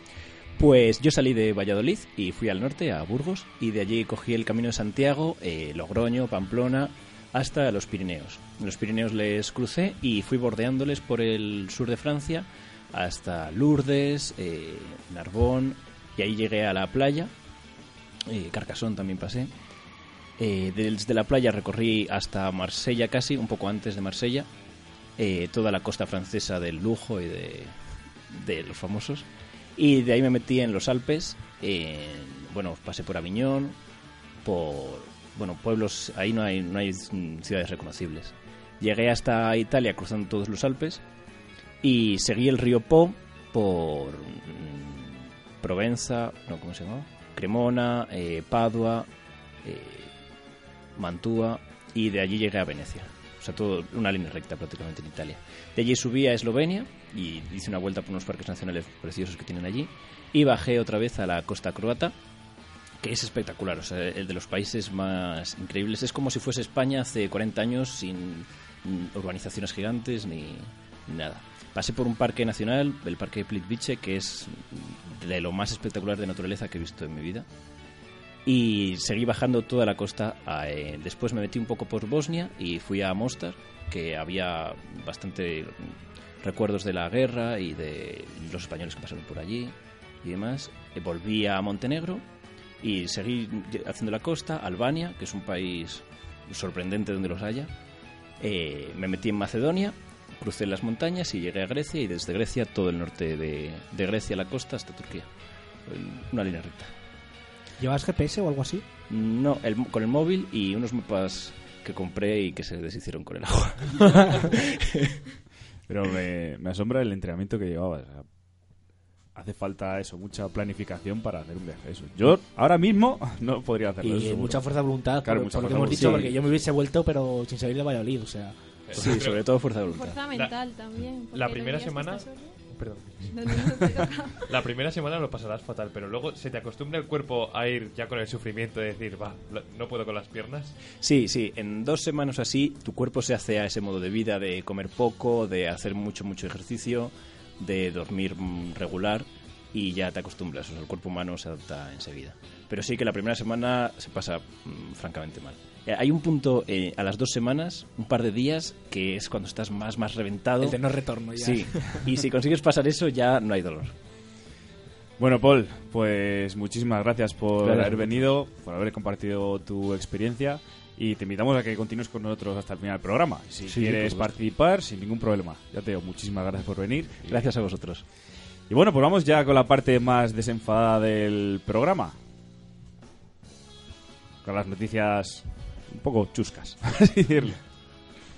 Speaker 9: Pues yo salí de Valladolid y fui al norte, a Burgos, y de allí cogí el camino de Santiago, eh, Logroño, Pamplona, hasta los Pirineos. Los Pirineos les crucé y fui bordeándoles por el sur de Francia hasta Lourdes, eh, y ahí llegué a la playa. eh, también pasé. Eh, desde la playa recorrí hasta Marsella casi, un poco antes de Marsella, eh, toda la costa francesa del lujo y de los famosos. Y de ahí me metí en los Alpes. en- bueno, pasé por Aviñón, por bueno pueblos. Ahí no hay, no hay ciudades reconocibles. Llegué hasta Italia cruzando todos los Alpes y seguí el río Po por mm, Provenza, no, ¿cómo se llama? Cremona, eh, Padua, eh, Mantua y de allí llegué a Venecia. Sea, todo una línea recta prácticamente en Italia. De allí subí a Eslovenia y hice una vuelta por unos parques nacionales preciosos que tienen allí y bajé otra vez a la costa croata que es espectacular, o sea, el de los países más increíbles. Es como si fuese España hace 40 años sin urbanizaciones gigantes ni, ni nada. Pasé por un parque nacional, el parque Plitvice, que es de lo más espectacular de naturaleza que he visto en mi vida. Y seguí bajando toda la costa. a, eh, después me metí un poco por Bosnia y fui a Mostar, que había bastante recuerdos de la guerra y de los españoles que pasaron por allí y demás. Eh, volví a Montenegro y seguí haciendo la costa, Albania, que es un país sorprendente donde los haya. Eh, me metí en Macedonia, crucé las montañas y llegué a Grecia y desde Grecia todo el norte de, de Grecia la costa hasta Turquía. Una línea recta.
Speaker 7: ¿Llevas GPS o algo así?
Speaker 9: No, el- con el móvil y unos mapas que compré y que se deshicieron con el agua. [LAUGHS]
Speaker 3: Pero me, me asombra el entrenamiento que llevabas. O sea, hace falta eso, mucha planificación para hacer un viaje. Eso. Yo ahora mismo [LAUGHS] no podría hacerlo.
Speaker 7: Y
Speaker 3: seguro.
Speaker 7: mucha fuerza de voluntad,
Speaker 3: Claro,
Speaker 7: por,
Speaker 3: mucha
Speaker 7: por lo que
Speaker 3: fuerza
Speaker 7: hemos
Speaker 3: de
Speaker 7: dicho,
Speaker 3: voluntad.
Speaker 7: porque yo me hubiese vuelto, pero sin salir de Valladolid, o sea...
Speaker 9: Sí, sobre todo fuerza de voluntad.
Speaker 4: Fuerza mental también. porque
Speaker 5: La primera semana... Perdón.
Speaker 4: No, no, no, te toca. [LAUGHS]
Speaker 5: La primera semana lo pasarás fatal, pero luego se te acostumbra el cuerpo a ir ya con el sufrimiento de decir, va, no puedo con las piernas.
Speaker 9: Sí, sí, en dos semanas así tu cuerpo se hace a ese modo de vida de comer poco, de hacer mucho, mucho ejercicio, de dormir mm, regular y ya te acostumbras, o sea, el cuerpo humano se adapta enseguida. Pero sí que la primera semana se pasa mm, francamente mal. Eh, hay un punto eh, a las dos semanas, un par de días, que es cuando estás más, más reventado.
Speaker 7: El de no retorno ya.
Speaker 9: Sí, y si consigues pasar eso ya no hay dolor.
Speaker 3: Bueno, Paul, pues muchísimas gracias por haber venido, por haber compartido tu experiencia y te invitamos a que continúes con nosotros hasta el final del programa. Si
Speaker 9: Sí,
Speaker 3: quieres participar, sin ningún problema. Ya te digo, muchísimas gracias por venir.
Speaker 9: Gracias a vosotros.
Speaker 3: Y bueno, pues vamos ya con la parte más desenfadada del programa. Con las noticias un poco chuscas, [LAUGHS] así decirlo.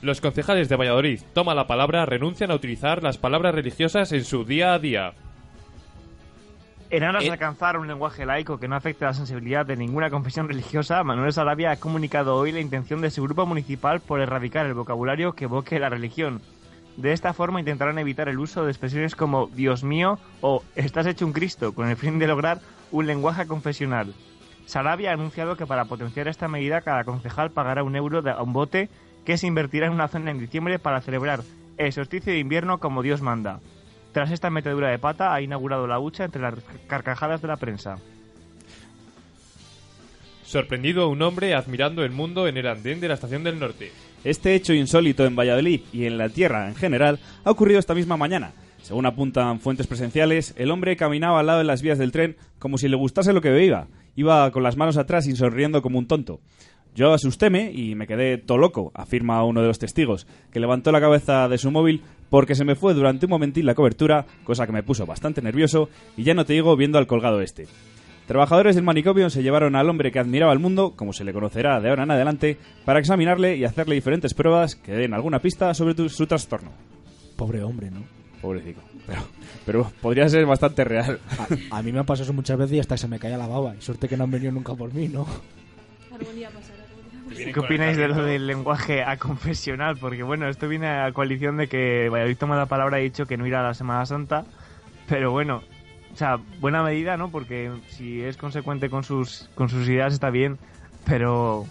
Speaker 5: Los concejales de Valladolid toma la palabra renuncian a utilizar las palabras religiosas en su día a día.
Speaker 6: En aras
Speaker 5: Eh.
Speaker 6: de alcanzar un lenguaje laico que no afecte la sensibilidad de ninguna confesión religiosa, Manuel Sarabia ha comunicado hoy la intención de su grupo municipal por erradicar el vocabulario que evoque la religión. De esta forma intentarán evitar el uso de expresiones como Dios mío o estás hecho un Cristo, con el fin de lograr un lenguaje confesional. Sarabia ha anunciado que para potenciar esta medida cada concejal pagará un euro a un bote que se invertirá en una zona en diciembre para celebrar el solsticio de invierno como Dios manda. Tras esta metedura de pata, ha inaugurado la hucha entre las carcajadas de la prensa.
Speaker 5: Sorprendido a un hombre admirando el mundo en el andén de la estación del norte.
Speaker 3: Este hecho insólito en Valladolid y en la Tierra en general ha ocurrido esta misma mañana. Según apuntan fuentes presenciales, el hombre caminaba al lado de las vías del tren como si le gustase lo que veía. Iba con las manos atrás y sonriendo como un tonto. Yo asustéme y me quedé todo loco, afirma uno de los testigos, que levantó la cabeza de su móvil porque se me fue durante un momentín la cobertura, cosa que me puso bastante nervioso, y ya no te digo viendo al colgado este. Trabajadores del manicomio se llevaron al hombre que admiraba el mundo, como se le conocerá de ahora en adelante, para examinarle y hacerle diferentes pruebas que den alguna pista sobre su trastorno.
Speaker 7: Pobre hombre, ¿no?
Speaker 3: Pobrecito. Pero, pero podría ser bastante real.
Speaker 7: A, a mí me ha pasado eso muchas veces y hasta se me caía la baba. Y suerte que no han venido nunca por mí, ¿no?
Speaker 4: Algún día pasará.
Speaker 6: ¿Qué opináis de lo del lenguaje a confesional? Porque bueno, esto viene a coalición de que Valladolid toma la palabra y ha dicho que no irá a la Semana Santa. Pero bueno, o sea, buena medida, ¿no? Porque si es consecuente con sus, con sus ideas está bien. Pero,
Speaker 7: O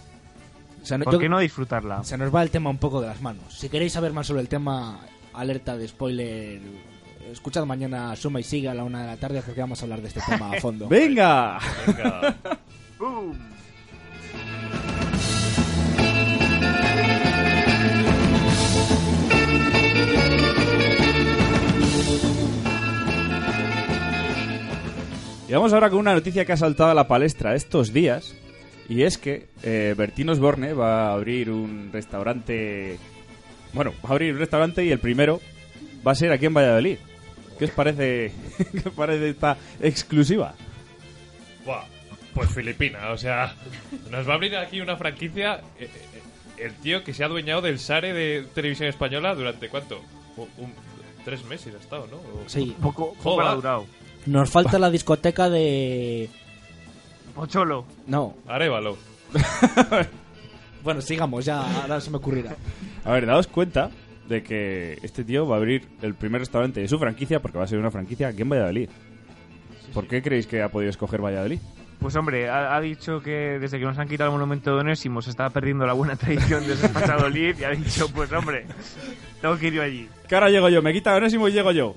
Speaker 7: sea, no-
Speaker 6: ¿por
Speaker 7: yo-
Speaker 6: qué no disfrutarla?
Speaker 7: Se nos va el tema un poco de las manos. Si queréis saber más sobre el tema, alerta de spoiler. Escuchad mañana Suma y Siga a la una de la tarde porque vamos a hablar de este tema a fondo. [LAUGHS]
Speaker 3: ¡Venga!
Speaker 5: Venga. [LAUGHS]
Speaker 3: Y vamos ahora con una noticia que ha saltado a la palestra estos días. Y es que eh, Bertín Osborne va a abrir un restaurante. Bueno, va a abrir un restaurante y el primero va a ser aquí en Valladolid. ¿Qué os parece, [LAUGHS] qué os parece esta exclusiva?
Speaker 5: Buah, pues Filipina, o sea, nos va a abrir aquí una franquicia. eh, eh, el tío que se ha adueñado del Sare de televisión española durante cuánto? Un- un- tres meses ha estado, ¿no? O-
Speaker 7: Sí.
Speaker 6: Poco, poco ha durado.
Speaker 7: Nos falta la discoteca de...
Speaker 6: Pocholo.
Speaker 7: No.
Speaker 5: Arévalo. [LAUGHS]
Speaker 7: Bueno, sigamos, ya ahora se me ocurrirá.
Speaker 3: A ver, daos cuenta de que este tío va a abrir el primer restaurante de su franquicia porque va a ser una franquicia aquí en Valladolid. ¿Por qué creéis que ha podido escoger Valladolid?
Speaker 6: Pues hombre, ha, ha dicho que desde que nos han quitado el monumento de Onésimo se estaba perdiendo la buena tradición de Valladolid y ha dicho, pues hombre, tengo que ir yo allí.
Speaker 3: Que ahora llego yo, me quita Onésimo y llego yo.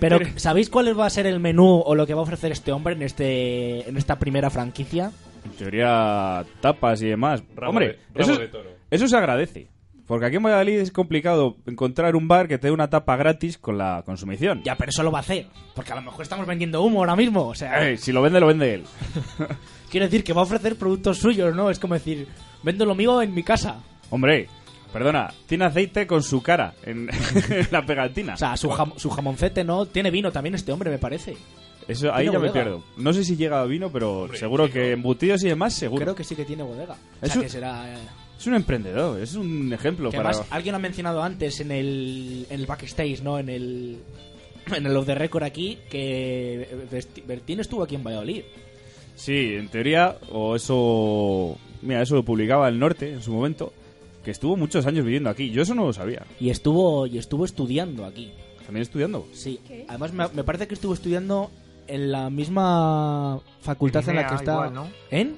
Speaker 7: Pero. ¿sabéis cuál va a ser el menú o lo que va a ofrecer este hombre en este en esta primera franquicia?
Speaker 3: En teoría, tapas y demás.
Speaker 5: Rabo
Speaker 3: Hombre,
Speaker 5: de-
Speaker 3: eso,
Speaker 5: de toro.
Speaker 3: eso se agradece. Porque aquí en Valladolid es complicado encontrar un bar que te dé una tapa gratis con la consumición.
Speaker 7: Ya, pero eso lo va a hacer. Porque a lo mejor estamos vendiendo humo ahora mismo. O sea,
Speaker 3: Eh, si lo vende, lo vende él. [LAUGHS]
Speaker 7: quiero decir que va a ofrecer productos suyos, ¿no? Es como decir, vendo lo mío en mi casa.
Speaker 3: Hombre, perdona, tiene aceite con su cara en, [LAUGHS] en la pegatina.
Speaker 7: O sea, su, jam- su jamoncete, ¿no? Tiene vino también este hombre, me parece.
Speaker 3: Eso, ahí ya me
Speaker 7: bodega.
Speaker 3: pierdo. No sé si llega a vino, pero
Speaker 5: Hombre,
Speaker 3: seguro que embutidos y demás, seguro.
Speaker 7: Creo que sí que tiene bodega. O
Speaker 3: Eso-
Speaker 7: sea, que será... eh,
Speaker 3: Es un emprendedor, es un ejemplo
Speaker 7: Que
Speaker 3: para...
Speaker 7: además, alguien ha mencionado antes en el, en el backstage, ¿no? En el, en el off the record aquí, que Bertín estuvo aquí en Valladolid.
Speaker 3: Sí, en teoría, o eso... Mira, eso lo publicaba el Norte en su momento, que estuvo muchos años viviendo aquí. Yo eso no lo sabía.
Speaker 7: Y estuvo, y estuvo estudiando aquí.
Speaker 3: También estudiando.
Speaker 7: Sí.
Speaker 4: ¿Qué?
Speaker 7: Además, me, me parece que estuvo estudiando en la misma facultad en, la que está...
Speaker 6: igual, ¿no?
Speaker 7: ¿En?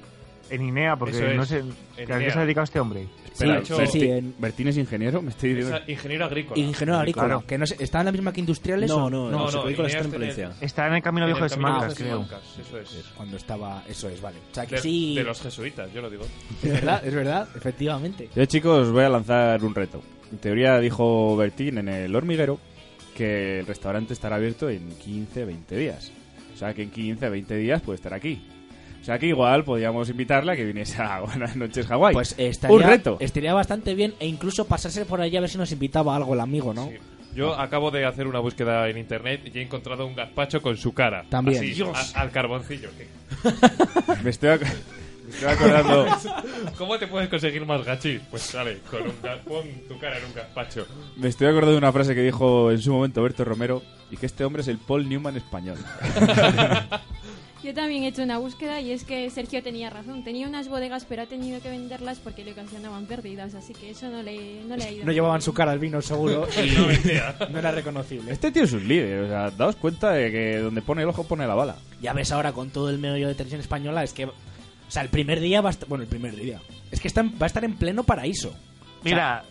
Speaker 6: En INEA, porque
Speaker 5: es,
Speaker 6: no sé
Speaker 5: en
Speaker 6: ¿a qué se ha dedicado este hombre.
Speaker 3: Espera,
Speaker 5: hecho-
Speaker 3: Berti-
Speaker 7: sí, en-
Speaker 3: ¿Bertín es ingeniero? Me estoy
Speaker 5: Es
Speaker 3: diciendo...
Speaker 5: ingeniero agrícola.
Speaker 7: Ingeniero agrícola.
Speaker 6: Claro.
Speaker 7: Que no sé, ¿Está en la misma que industriales?
Speaker 9: No,
Speaker 7: o-
Speaker 9: no,
Speaker 5: No,
Speaker 9: no,
Speaker 5: no, Ineas
Speaker 9: está en.
Speaker 6: Está en el Camino Viejo de Simancas, creo.
Speaker 5: Eso es.
Speaker 7: Cuando estaba... Eso es, vale. O sea, que
Speaker 5: De,
Speaker 7: sí...
Speaker 5: de los jesuitas, yo lo digo.
Speaker 7: Es verdad, es verdad, efectivamente.
Speaker 3: Yo, chicos, os voy a lanzar un reto. En teoría dijo Bertín en el hormiguero que el restaurante estará abierto en 15, 20 días. O sea que en 15, 20 días puede estar aquí. O sea que igual podríamos invitarle a que viniese a [LAUGHS] Buenas noches Hawái.
Speaker 7: Pues estaría,
Speaker 3: un reto.
Speaker 7: estaría bastante bien e incluso pasarse por allí a ver si nos invitaba algo el amigo, ¿no?
Speaker 5: Sí. Yo acabo de hacer una búsqueda en internet y he encontrado un gazpacho con su cara.
Speaker 7: También.
Speaker 5: Así,
Speaker 7: Dios.
Speaker 5: a- al carboncillo. [LAUGHS]
Speaker 3: Me estoy, ac- me estoy acordando... [LAUGHS]
Speaker 5: ¿Cómo te puedes conseguir más gachis? Pues sale, con un ga- pon tu cara en un gazpacho.
Speaker 3: Me estoy acordando de una frase que dijo en su momento Berto Romero y que este hombre es el Paul Newman español.
Speaker 4: Yo también he hecho una búsqueda y es que Sergio tenía razón. Tenía unas bodegas, pero ha tenido que venderlas porque le ocasionaban pérdidas, así que eso no le, no le ha ido.
Speaker 7: No llevaban su cara al vino, seguro. [LAUGHS] y no era reconocible.
Speaker 3: Este tío es un líder, o sea, daos cuenta de que donde pone el ojo pone la bala.
Speaker 7: Ya ves ahora con todo el medio de televisión española, es que. O sea, el primer día va a estar. Bueno, el primer día. Es que está en- va a estar en pleno paraíso.
Speaker 6: Mira,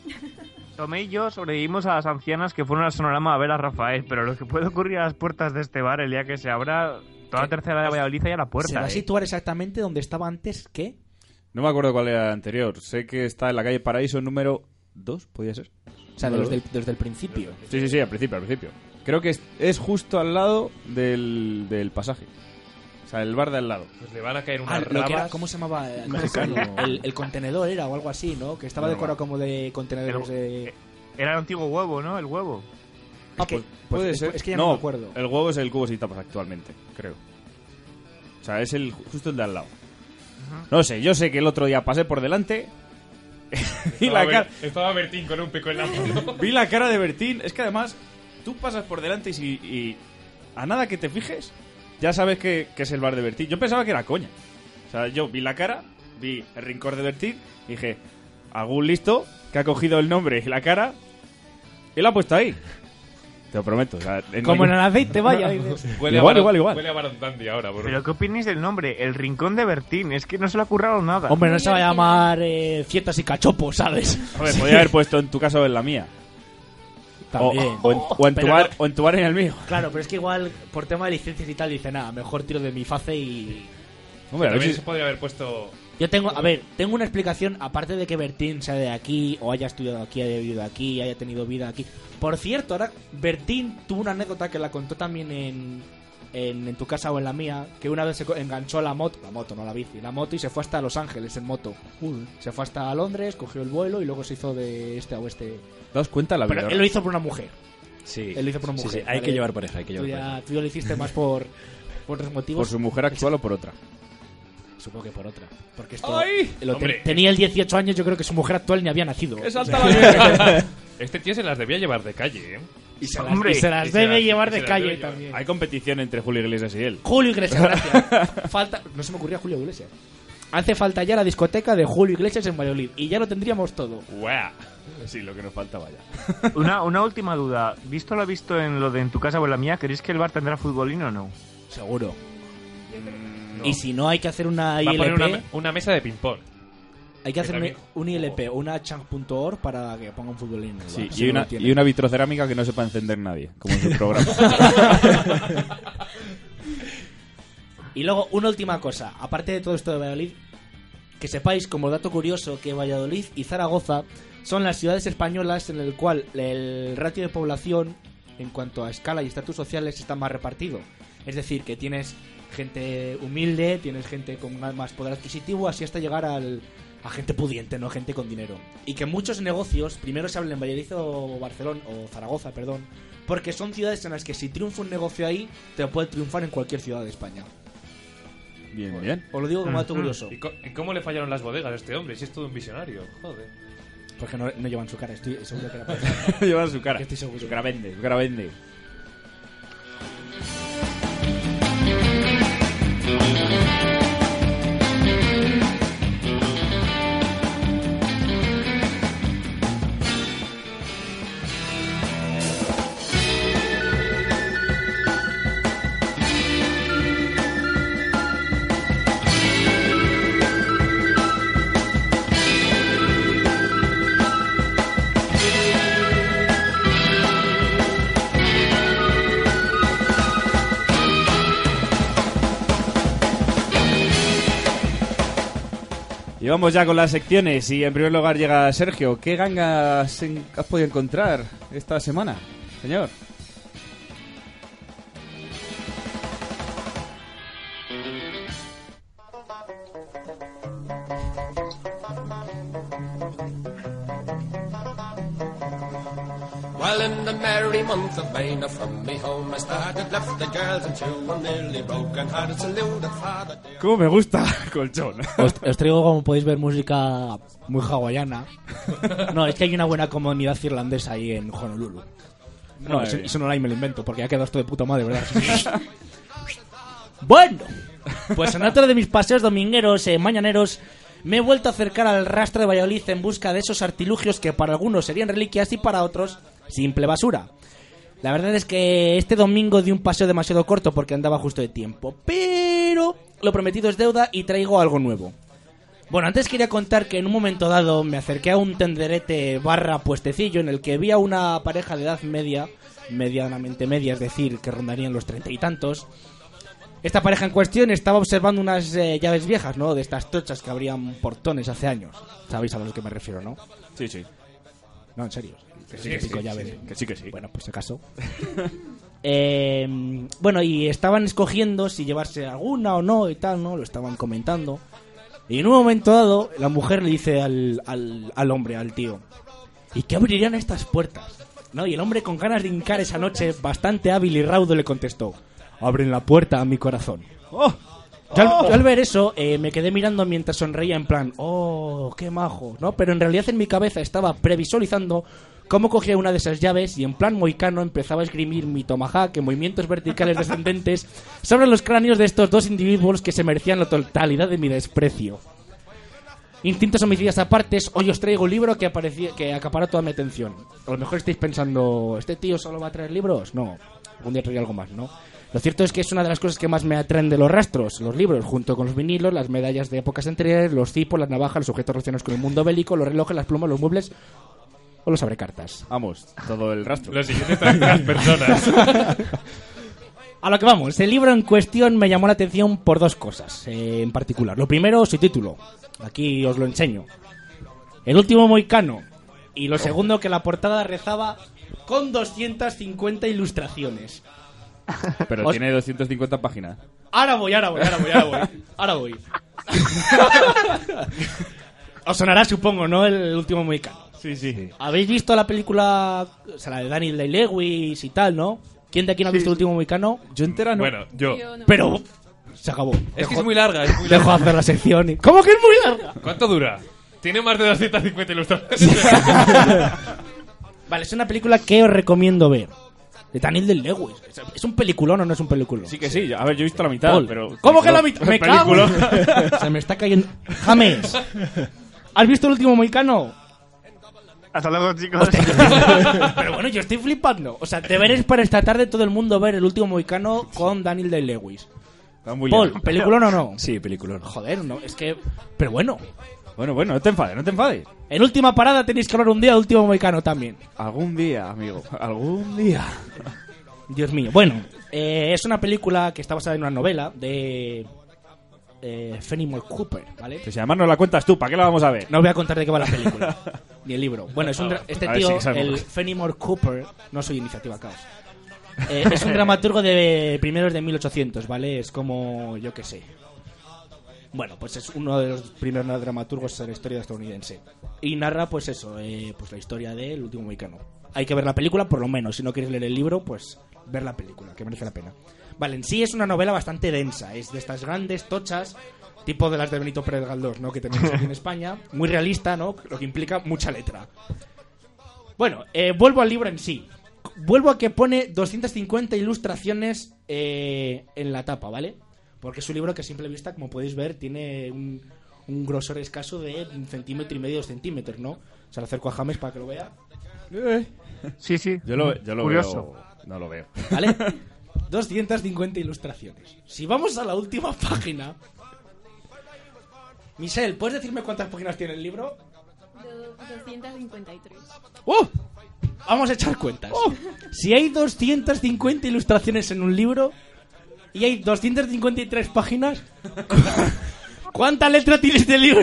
Speaker 6: Tomé y yo sobrevivimos a las ancianas que fueron al sonorama a ver a Rafael, pero lo que puede ocurrir a las puertas de este bar el día que se abra, toda la tercera de Valladolid y a la
Speaker 7: ¿Se
Speaker 6: puerta.
Speaker 7: va a
Speaker 6: ¿eh?
Speaker 7: situar exactamente donde estaba antes qué?
Speaker 3: No me acuerdo cuál era el anterior. Sé que está en la calle Paraíso número 2, podía ser.
Speaker 7: O sea, desde el, desde el principio.
Speaker 3: Sí, sí, sí, al principio, al principio. Creo que es, es justo al lado del, del pasaje. O sea, el bar de al lado.
Speaker 5: Pues le van a caer unas
Speaker 7: Ah, lo que era-
Speaker 5: rabas.
Speaker 7: ¿Cómo se llamaba? [LAUGHS]
Speaker 3: Mexicano.
Speaker 7: El, el contenedor era o algo así, ¿no? Que estaba
Speaker 3: No,
Speaker 7: decorado como de contenedores
Speaker 6: El-
Speaker 7: de...
Speaker 6: Era el antiguo huevo, ¿no? El huevo.
Speaker 7: Ah, pues, pues
Speaker 3: Puede
Speaker 7: es,
Speaker 3: ser.
Speaker 7: es que ya no, me acuerdo.
Speaker 3: El huevo es el cubo sin tapas actualmente, creo. O sea, es el justo el de al lado. No sé, yo sé que el otro día pasé por delante [LAUGHS] y
Speaker 5: Estaba,
Speaker 3: la cara,
Speaker 5: estaba Bertín con un pico en la mano. [LAUGHS]
Speaker 3: vi la cara de Bertín. Es que además, tú pasas por delante y, si, y a nada que te fijes, ya sabes que, que es el bar de Bertín. Yo pensaba que era coña. O sea, yo vi la cara, vi el rincón de Bertín y dije, algún listo que ha cogido el nombre y la cara y la ha puesto ahí. Te lo prometo. o sea, en
Speaker 7: Como en el aceite, [LAUGHS] vaya.
Speaker 5: Huele
Speaker 3: Igual,
Speaker 5: a Baron-
Speaker 3: igual, igual.
Speaker 5: Huele a Baron Dandy ahora, bro.
Speaker 6: ¿Pero qué opináis del nombre? El Rincón de Bertín. Es que no se le ha currado nada.
Speaker 7: Hombre, no se va a llamar eh, Cietas y Cachopos, ¿sabes?
Speaker 3: Hombre, podría haber puesto en tu caso en la mía. O,
Speaker 7: También.
Speaker 3: o en, o en tu bar,
Speaker 7: no-
Speaker 3: o en tu bar y en el mío.
Speaker 7: Claro, pero es que igual por tema de licencias y tal dice nada, mejor tiro de mi face y...
Speaker 3: Hombre, a ver si-
Speaker 5: se podría haber puesto.
Speaker 7: Yo tengo, a ver, tengo una explicación, aparte de que Bertín sea de aquí, o haya estudiado aquí, haya vivido aquí, haya tenido vida aquí. Por cierto, ahora Bertín tuvo una anécdota que la contó también en, en, en tu casa o en la mía, que una vez se enganchó a la moto, la moto, no la bici, la moto y se fue hasta Los Ángeles en moto. Se fue hasta Londres, cogió el vuelo y luego se hizo de este a oeste.
Speaker 3: ¿Daos cuenta la
Speaker 7: Pero
Speaker 3: vida?
Speaker 7: él lo hizo por una mujer.
Speaker 9: Sí,
Speaker 7: Él lo hizo por una
Speaker 9: sí,
Speaker 7: mujer.
Speaker 9: sí, Hay
Speaker 7: ¿vale?
Speaker 9: que llevar pareja, hay que
Speaker 7: Tú
Speaker 9: llevar pareja.
Speaker 7: ya, tú ya lo hiciste más por, por otros motivos.
Speaker 3: ¿Por su mujer actual o por otra?
Speaker 7: Supongo que por otra. Porque esto
Speaker 3: ¡Ay!
Speaker 7: lo te-
Speaker 5: Hombre.
Speaker 7: tenía el 18 años, yo creo que su mujer actual ni había nacido.
Speaker 3: salta la [LAUGHS]
Speaker 5: Este tío se las debía llevar de calle, ¿eh?
Speaker 7: Y se las,
Speaker 6: Hombre,
Speaker 7: y se las
Speaker 5: y se
Speaker 7: debe
Speaker 5: las-
Speaker 7: llevar
Speaker 5: y
Speaker 7: de
Speaker 5: se las
Speaker 7: calle
Speaker 5: debe llevar.
Speaker 7: también.
Speaker 3: Hay competición entre Julio Iglesias y él.
Speaker 7: Julio Iglesias, gracias. [LAUGHS] falta, no se me ocurría Julio Iglesias. Hace falta ya la discoteca de Julio Iglesias en Valladolid. Y ya lo tendríamos todo.
Speaker 3: ¡Guau! Sí, lo que nos faltaba ya. [LAUGHS]
Speaker 6: Una, una última duda. ¿Visto lo visto en lo de en tu casa o en la mía? ¿Creéis que el bar tendrá futbolín o no?
Speaker 7: Seguro.
Speaker 5: No.
Speaker 7: Y si no, hay que hacer una
Speaker 5: Va a poner
Speaker 7: ILP.
Speaker 5: una, me- una mesa de ping-pong.
Speaker 7: Hay que hacer
Speaker 5: también-
Speaker 7: un ILP, una chang.org para que ponga un futbolín. en el
Speaker 3: Sí,
Speaker 7: bar.
Speaker 3: y una,
Speaker 7: tiene.
Speaker 3: y una vitrocerámica que no sepa encender nadie, como en su [LAUGHS] programa. [LAUGHS]
Speaker 7: Y luego, una última cosa. Aparte de todo esto de Valladolid, que sepáis como dato curioso que Valladolid y Zaragoza son las ciudades españolas en el cual el ratio de población en cuanto a escala y estatus sociales está más repartido. Es decir, que tienes gente humilde, tienes gente con más poder adquisitivo, así hasta llegar al, a gente pudiente, no gente con dinero. Y que muchos negocios primero se hablan en Valladolid o Barcelona, o Zaragoza, perdón, porque son ciudades en las que si triunfa un negocio ahí, te puede triunfar en cualquier ciudad de España.
Speaker 3: Bien, bien.
Speaker 7: Os lo digo como dato curioso.
Speaker 5: ¿Y, cómo le fallaron las bodegas a este hombre? Si es todo un visionario. Joder.
Speaker 7: Porque no, no llevan su cara, estoy seguro que era para eso.
Speaker 3: Llevan su cara.
Speaker 7: Estoy seguro.
Speaker 3: Su cara vende, su cara vende. Y vamos ya con las secciones. Y en primer lugar llega Sergio. ¿Qué gangas has podido encontrar esta semana, señor?
Speaker 2: Well, in the merry month of May, now from me home I started, left the girls and two, and nearly broken hearted, saluted father dear.
Speaker 3: ¿Cómo me gusta [LAUGHS] colchón?
Speaker 7: Os, os traigo, como podéis ver, música muy hawaiana. [LAUGHS] No, es que hay una buena comunidad irlandesa ahí en Honolulu. No, eso, eso no la me lo invento, porque ha quedado esto de puta madre, ¿verdad? [LAUGHS] bueno, pues en otro de mis paseos domingueros, eh, mañaneros, me he vuelto a acercar al rastro de Valladolid en busca de esos artilugios que para algunos serían reliquias y para otros simple basura. La verdad es que este domingo di un paseo demasiado corto porque andaba justo de tiempo, pero lo prometido es deuda y traigo algo nuevo. Bueno, antes quería contar que en un momento dado me acerqué a un tenderete barra puestecillo en el que vi a una pareja de edad media, medianamente media, es decir, que rondarían los treinta y tantos. Esta pareja en cuestión estaba observando unas eh, llaves viejas, ¿no? De estas tochas que abrían portones hace años. Sabéis a lo que me refiero, ¿no?
Speaker 3: Sí, sí.
Speaker 7: No, en serio. Que sí, que
Speaker 3: sí, sí,
Speaker 7: llaves.
Speaker 3: Que sí, que sí.
Speaker 7: Bueno, pues acaso. [LAUGHS] Eh, bueno, y estaban escogiendo si llevarse alguna o no y tal, ¿no? Lo estaban comentando. Y en un momento dado, la mujer le dice al, al, al hombre, al tío, ¿y qué abrirían estas puertas? ¿No? Y el hombre con ganas de hincar esa noche, bastante hábil y raudo, le contestó, abren la puerta a mi corazón.
Speaker 3: ¡Oh!
Speaker 7: Yo al, yo al ver eso, eh, me quedé mirando mientras sonreía en plan, oh, qué majo, ¿no? Pero en realidad en mi cabeza estaba previsualizando cómo cogía una de esas llaves y en plan moicano empezaba a esgrimir mi tomahawk en movimientos verticales descendentes sobre los cráneos de estos dos individuos que se merecían la totalidad de mi desprecio. Instintos homicidas aparte, hoy os traigo un libro que, aparecía, que acapara toda mi atención. A lo mejor estáis pensando, ¿este tío solo va a traer libros? No, algún día traeré algo más, ¿no? Lo cierto es que es una de las cosas que más me atraen de los rastros, los libros, junto con los vinilos, las medallas de épocas anteriores, los cipos, las navajas, los objetos relacionados con el mundo bélico, los relojes, las plumas, los muebles o los abrecartas.
Speaker 3: Vamos, todo el rastro.
Speaker 5: Lo siguiente traen las personas. [LAUGHS]
Speaker 7: A lo que vamos, el libro en cuestión me llamó la atención por dos cosas eh, en particular. Lo primero, su título. Aquí os lo enseño. El último moicano. Y lo segundo, que la portada rezaba con 250 ilustraciones.
Speaker 3: Pero
Speaker 7: Os-
Speaker 3: tiene 250 páginas.
Speaker 7: Ahora voy, ahora voy, ahora voy, ahora voy. Ahora voy. [LAUGHS] Os sonará, supongo, ¿no? El último moicano.
Speaker 3: Sí, sí.
Speaker 7: ¿Habéis visto la película, o sea, la de Daniel Day-Lewis y tal, no? ¿Quién de aquí no ha visto el último moicano?
Speaker 3: Yo entera no.
Speaker 5: Bueno, yo.
Speaker 4: Yo no.
Speaker 7: Pero se acabó.
Speaker 5: Es que es muy larga, es muy larga.
Speaker 7: Dejo de hacer la sección. y- ¿Cómo que es muy larga?
Speaker 5: ¿Cuánto dura? Tiene más de 250 ilustraciones. [LAUGHS]
Speaker 7: Vale, es una película que os recomiendo ver. De Daniel del Lewis. ¿Es- ¿Es un peliculón o no es un peliculón?
Speaker 3: Sí que sí. A ver, yo he visto la mitad,
Speaker 7: Paul.
Speaker 3: pero...
Speaker 7: ¿Cómo que la mitad? Me cago. [LAUGHS] Se me está cayendo. James. ¿Has visto el último moicano?
Speaker 6: Hasta luego, chicos. [LAUGHS]
Speaker 7: Pero bueno, yo estoy flipando. O sea, deberes para esta tarde todo el mundo ver el último moicano con Daniel Day Lewis.
Speaker 3: Está muy
Speaker 7: Paul. ¿película o no?
Speaker 9: Sí, peliculón.
Speaker 7: Joder, no, es que. Pero bueno.
Speaker 3: Bueno, bueno, no te enfades, no te enfades.
Speaker 7: En última parada tenéis que hablar un día del último moicano también.
Speaker 3: Algún día, amigo. Algún día.
Speaker 7: Dios mío. Bueno, eh, es una película que está basada en una novela de. Eh, Fenimore Cooper, ¿vale?
Speaker 3: Que si además no la cuentas tú, ¿para qué la vamos a ver?
Speaker 7: No os voy a contar de qué va la película. [LAUGHS] ni el libro. Bueno, es un dra- este
Speaker 3: A ver
Speaker 7: tío, el Fenimore Cooper, no soy iniciativa caos. Eh, es un dramaturgo de primeros de 1800, ¿vale? Es como, yo qué sé. Bueno, pues es uno de los primeros dramaturgos de la historia estadounidense. Y narra, pues eso, eh, pues la historia del último mexicano. Hay que ver la película, por lo menos. Si no quieres leer el libro, pues ver la película, que merece la pena. Vale, en sí es una novela bastante densa. Es de estas grandes tochas, tipo de las de Benito Pérez Galdós, ¿no? Que tenemos aquí en España. Muy realista, ¿no? Lo que implica mucha letra. Bueno, eh, vuelvo al libro en sí. Vuelvo a que pone 250 ilustraciones eh, en la tapa, ¿vale? Porque es un libro que a simple vista, como podéis ver, tiene un, un grosor escaso de un centímetro y medio, dos centímetros, ¿no? Se lo acerco a James para que lo vea.
Speaker 6: Sí, sí.
Speaker 3: Yo lo, yo lo
Speaker 6: Curioso.
Speaker 3: veo. No lo veo.
Speaker 7: ¿Vale? [LAUGHS] 250 ilustraciones. Si vamos a la última página... Michelle, ¿puedes decirme cuántas páginas tiene el libro?
Speaker 4: Do- 253.
Speaker 7: ¡Uh! Vamos a echar cuentas. Si hay 250 ilustraciones en un libro y hay 253 páginas, ¿cuánta letra tiene este libro?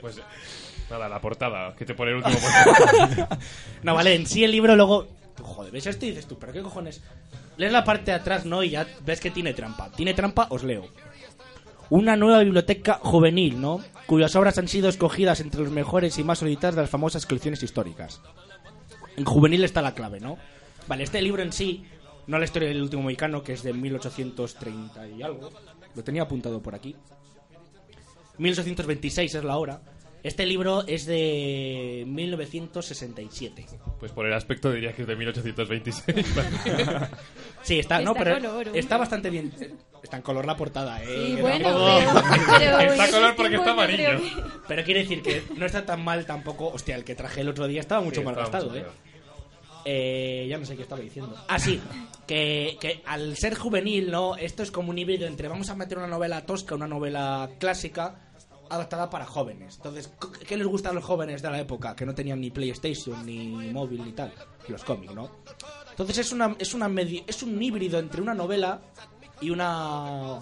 Speaker 5: Pues nada, la portada, que te pone el último [LAUGHS]
Speaker 7: no, vale, en sí el libro luego... Joder, ves esto y dices tú, ¿pero qué cojones? Lees la parte de atrás, ¿no? Y ya ves que tiene trampa. Tiene trampa, os leo. Una nueva biblioteca juvenil, ¿no? Cuyas obras han sido escogidas entre los mejores y más solitas de las famosas colecciones históricas. En juvenil está la clave, ¿no? Vale, este libro en sí, no la historia del último mexicano, que es de 1830 y algo. Lo tenía apuntado por aquí. 1826 es la hora. Este libro es de 1967.
Speaker 5: Pues por el aspecto diría que es de 1826. [LAUGHS]
Speaker 7: Sí, está, no,
Speaker 4: Está
Speaker 7: pero
Speaker 4: color,
Speaker 7: está bastante bien. Está en color la portada, ¿eh?
Speaker 4: Sí, bueno, pero, [LAUGHS] pero
Speaker 5: Está color porque está amarillo.
Speaker 4: que-
Speaker 7: Pero quiere decir que no está tan mal tampoco. Hostia, el que traje el otro día estaba mucho
Speaker 5: Sí,
Speaker 7: más
Speaker 5: estaba
Speaker 7: gastado,
Speaker 5: mucho
Speaker 7: ¿eh? Eh, ya no sé qué estaba diciendo. Ah, sí, que, que al ser juvenil, ¿no? Esto es como un híbrido entre vamos a meter una novela tosca, una novela clásica, adaptada para jóvenes. Entonces, ¿qué les gusta a los jóvenes de la época? Que no tenían ni PlayStation, ni móvil, ni tal. Los cómics, ¿no? Entonces es una es una medi- es un híbrido entre una novela y una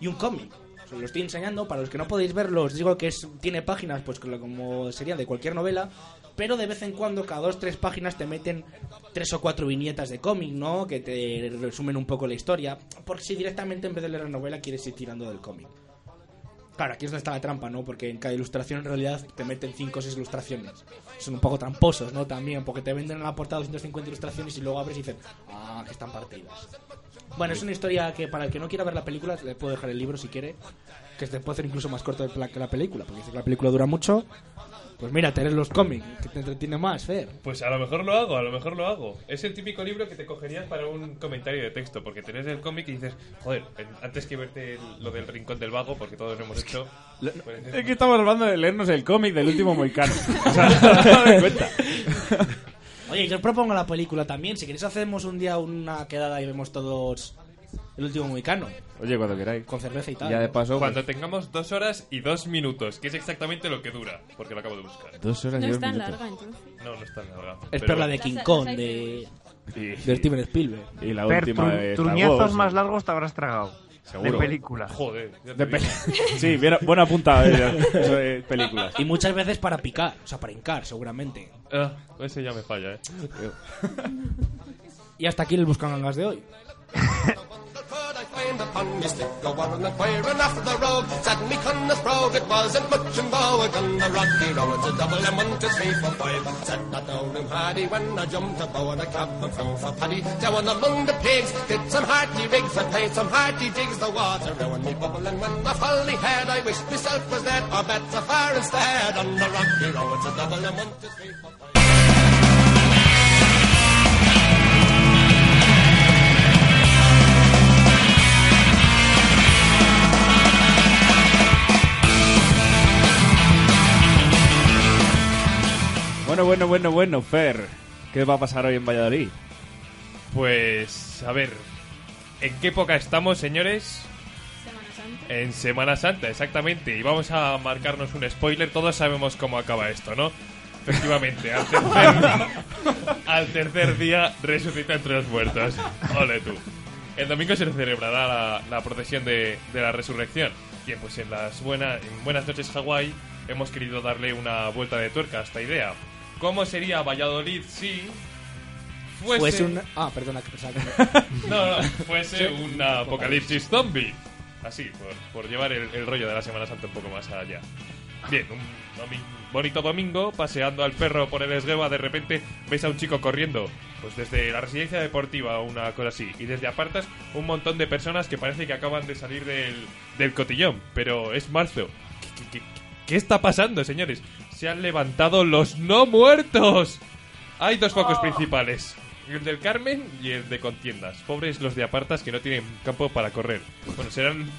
Speaker 7: y un cómic. Os lo estoy enseñando para los que no podéis verlo. Os digo que es tiene páginas pues como- serían de cualquier novela, pero de vez en cuando cada dos tres páginas te meten tres o cuatro viñetas de cómic, ¿no? Que te resumen un poco la historia, por si directamente en vez de leer la novela quieres ir tirando del cómic. Claro, aquí es donde está la trampa, ¿no? Porque en cada ilustración en realidad te meten 5 o 6 ilustraciones. Son un poco tramposos, ¿no? También, porque te venden en la portada 250 ilustraciones y luego abres y dices, ah, que están partidas. Bueno, es una historia que para el que no quiera ver la película, le puedo dejar el libro si quiere, que se puede hacer incluso más corto que la película, porque la película dura mucho, pues mira, te lees los cómics, que te entretiene más, Fer.
Speaker 5: Pues a lo mejor lo hago, a lo mejor lo hago. Es el típico libro que te cogerías para un comentario de texto, porque tenés el cómic y dices, joder, antes que verte el- lo del rincón del vago, porque todos lo hemos hecho. pues,
Speaker 3: Es que estamos hablando de leernos el cómic del último [LAUGHS] Moicano. O sea, [LAUGHS] dad cuenta.
Speaker 7: Oye, yo os propongo la película también, si queréis hacemos un día una quedada y vemos todos el último mohicano,
Speaker 3: Oye, cuando queráis.
Speaker 7: con cerveza y tal.
Speaker 3: Ya de
Speaker 7: ¿no?
Speaker 3: paso. pues,
Speaker 5: Cuando tengamos dos horas y dos minutos, que es exactamente lo que dura, porque lo acabo de buscar.
Speaker 3: Dos horas
Speaker 4: No
Speaker 3: y dos
Speaker 4: es tan
Speaker 3: minutos.
Speaker 4: larga, entonces.
Speaker 5: No, no es tan larga.
Speaker 7: Es
Speaker 5: pero-
Speaker 7: perla de King Kong, de,
Speaker 3: Y,
Speaker 7: de Steven Spielberg.
Speaker 3: y la
Speaker 6: Per,
Speaker 3: última
Speaker 6: tru-
Speaker 3: de Star
Speaker 6: truñazos
Speaker 3: Wars.
Speaker 6: más largos te habrás tragado.
Speaker 3: Seguro.
Speaker 6: De película.
Speaker 5: Joder,
Speaker 3: De pe- [LAUGHS] sí, bien, buena punta eh, de películas.
Speaker 7: Y muchas veces para picar, o sea, para hincar, seguramente.
Speaker 5: Ah, ese ya me falla, eh.
Speaker 7: Y hasta aquí el Buscamangas de hoy. [LAUGHS]
Speaker 2: Find upon me stick a warren and after the rogue? Suddenly come the brogue, it wasn't much in vogue on the rocky road. A double and one, two, three, four, five. Said that down in Paddy when I jumped a bow and and flew for Paddy. Down among the pigs, did some hearty rigs and played some hearty jigs. The water round me bubbling when I folly had. I wished myself was dead or better far instead. On the rocky road, a double and one, two, three, four, five.
Speaker 3: Bueno, bueno, bueno, bueno, Fer. ¿Qué va a pasar hoy en Valladolid?
Speaker 5: Pues, a ver. ¿En qué época estamos, señores?
Speaker 4: Semana Santa.
Speaker 5: En Semana Santa, exactamente. Y vamos a marcarnos un spoiler. Todos sabemos cómo acaba esto, ¿no? Efectivamente, al tercer, [LAUGHS] al tercer día resucita entre los muertos. Ole tú. El domingo se celebrará la, la procesión de, de la resurrección. Bien, pues en las buena, en Buenas noches Hawái hemos querido darle una vuelta de tuerca a esta idea. ¿Cómo sería Valladolid si fuese,
Speaker 7: Fuese un... Ah, perdona, que pensaba que-
Speaker 5: no, [LAUGHS] no, fuese un apocalipsis zombie. Así, por, por llevar el, el rollo de la Semana Santa un poco más allá. Bien, un domi- bonito domingo, paseando al perro por el esgueva, de repente ves a un chico corriendo. Pues desde la residencia deportiva o una cosa así. Y desde apartas un montón de personas que parece que acaban de salir del, del cotillón. Pero es marzo. ¿Qué, qué- qué- qué está pasando, señores? Se han levantado los no muertos. Hay dos focos principales. El del Carmen y el de contiendas. Pobres los de apartas que no tienen campo para correr. Bueno, serán...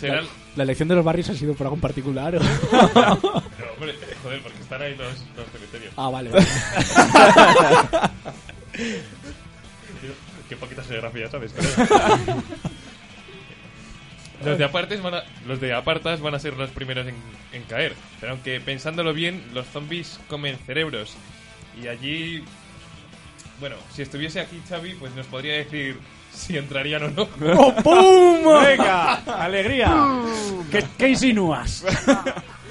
Speaker 5: Serán...
Speaker 7: La, la elección de los barrios ha sido por algún particular. o- [LAUGHS]
Speaker 5: Pero, hombre, joder, porque están ahí los, los cementerios.
Speaker 7: ah, vale, [LAUGHS] vale.
Speaker 5: Qué poquita geografía, ¿sabes? [LAUGHS] los, de apartes van a, los de apartas van a ser los primeros en, en caer. Pero aunque pensándolo bien, los zombies comen cerebros. Y allí... Bueno, si estuviese aquí Xavi, pues nos podría decir si entrarían o no. [LAUGHS]
Speaker 3: ¡Oh, ¡Pum! ¡Venga! ¡Alegría! ¿Qué, qué insinúas? [LAUGHS]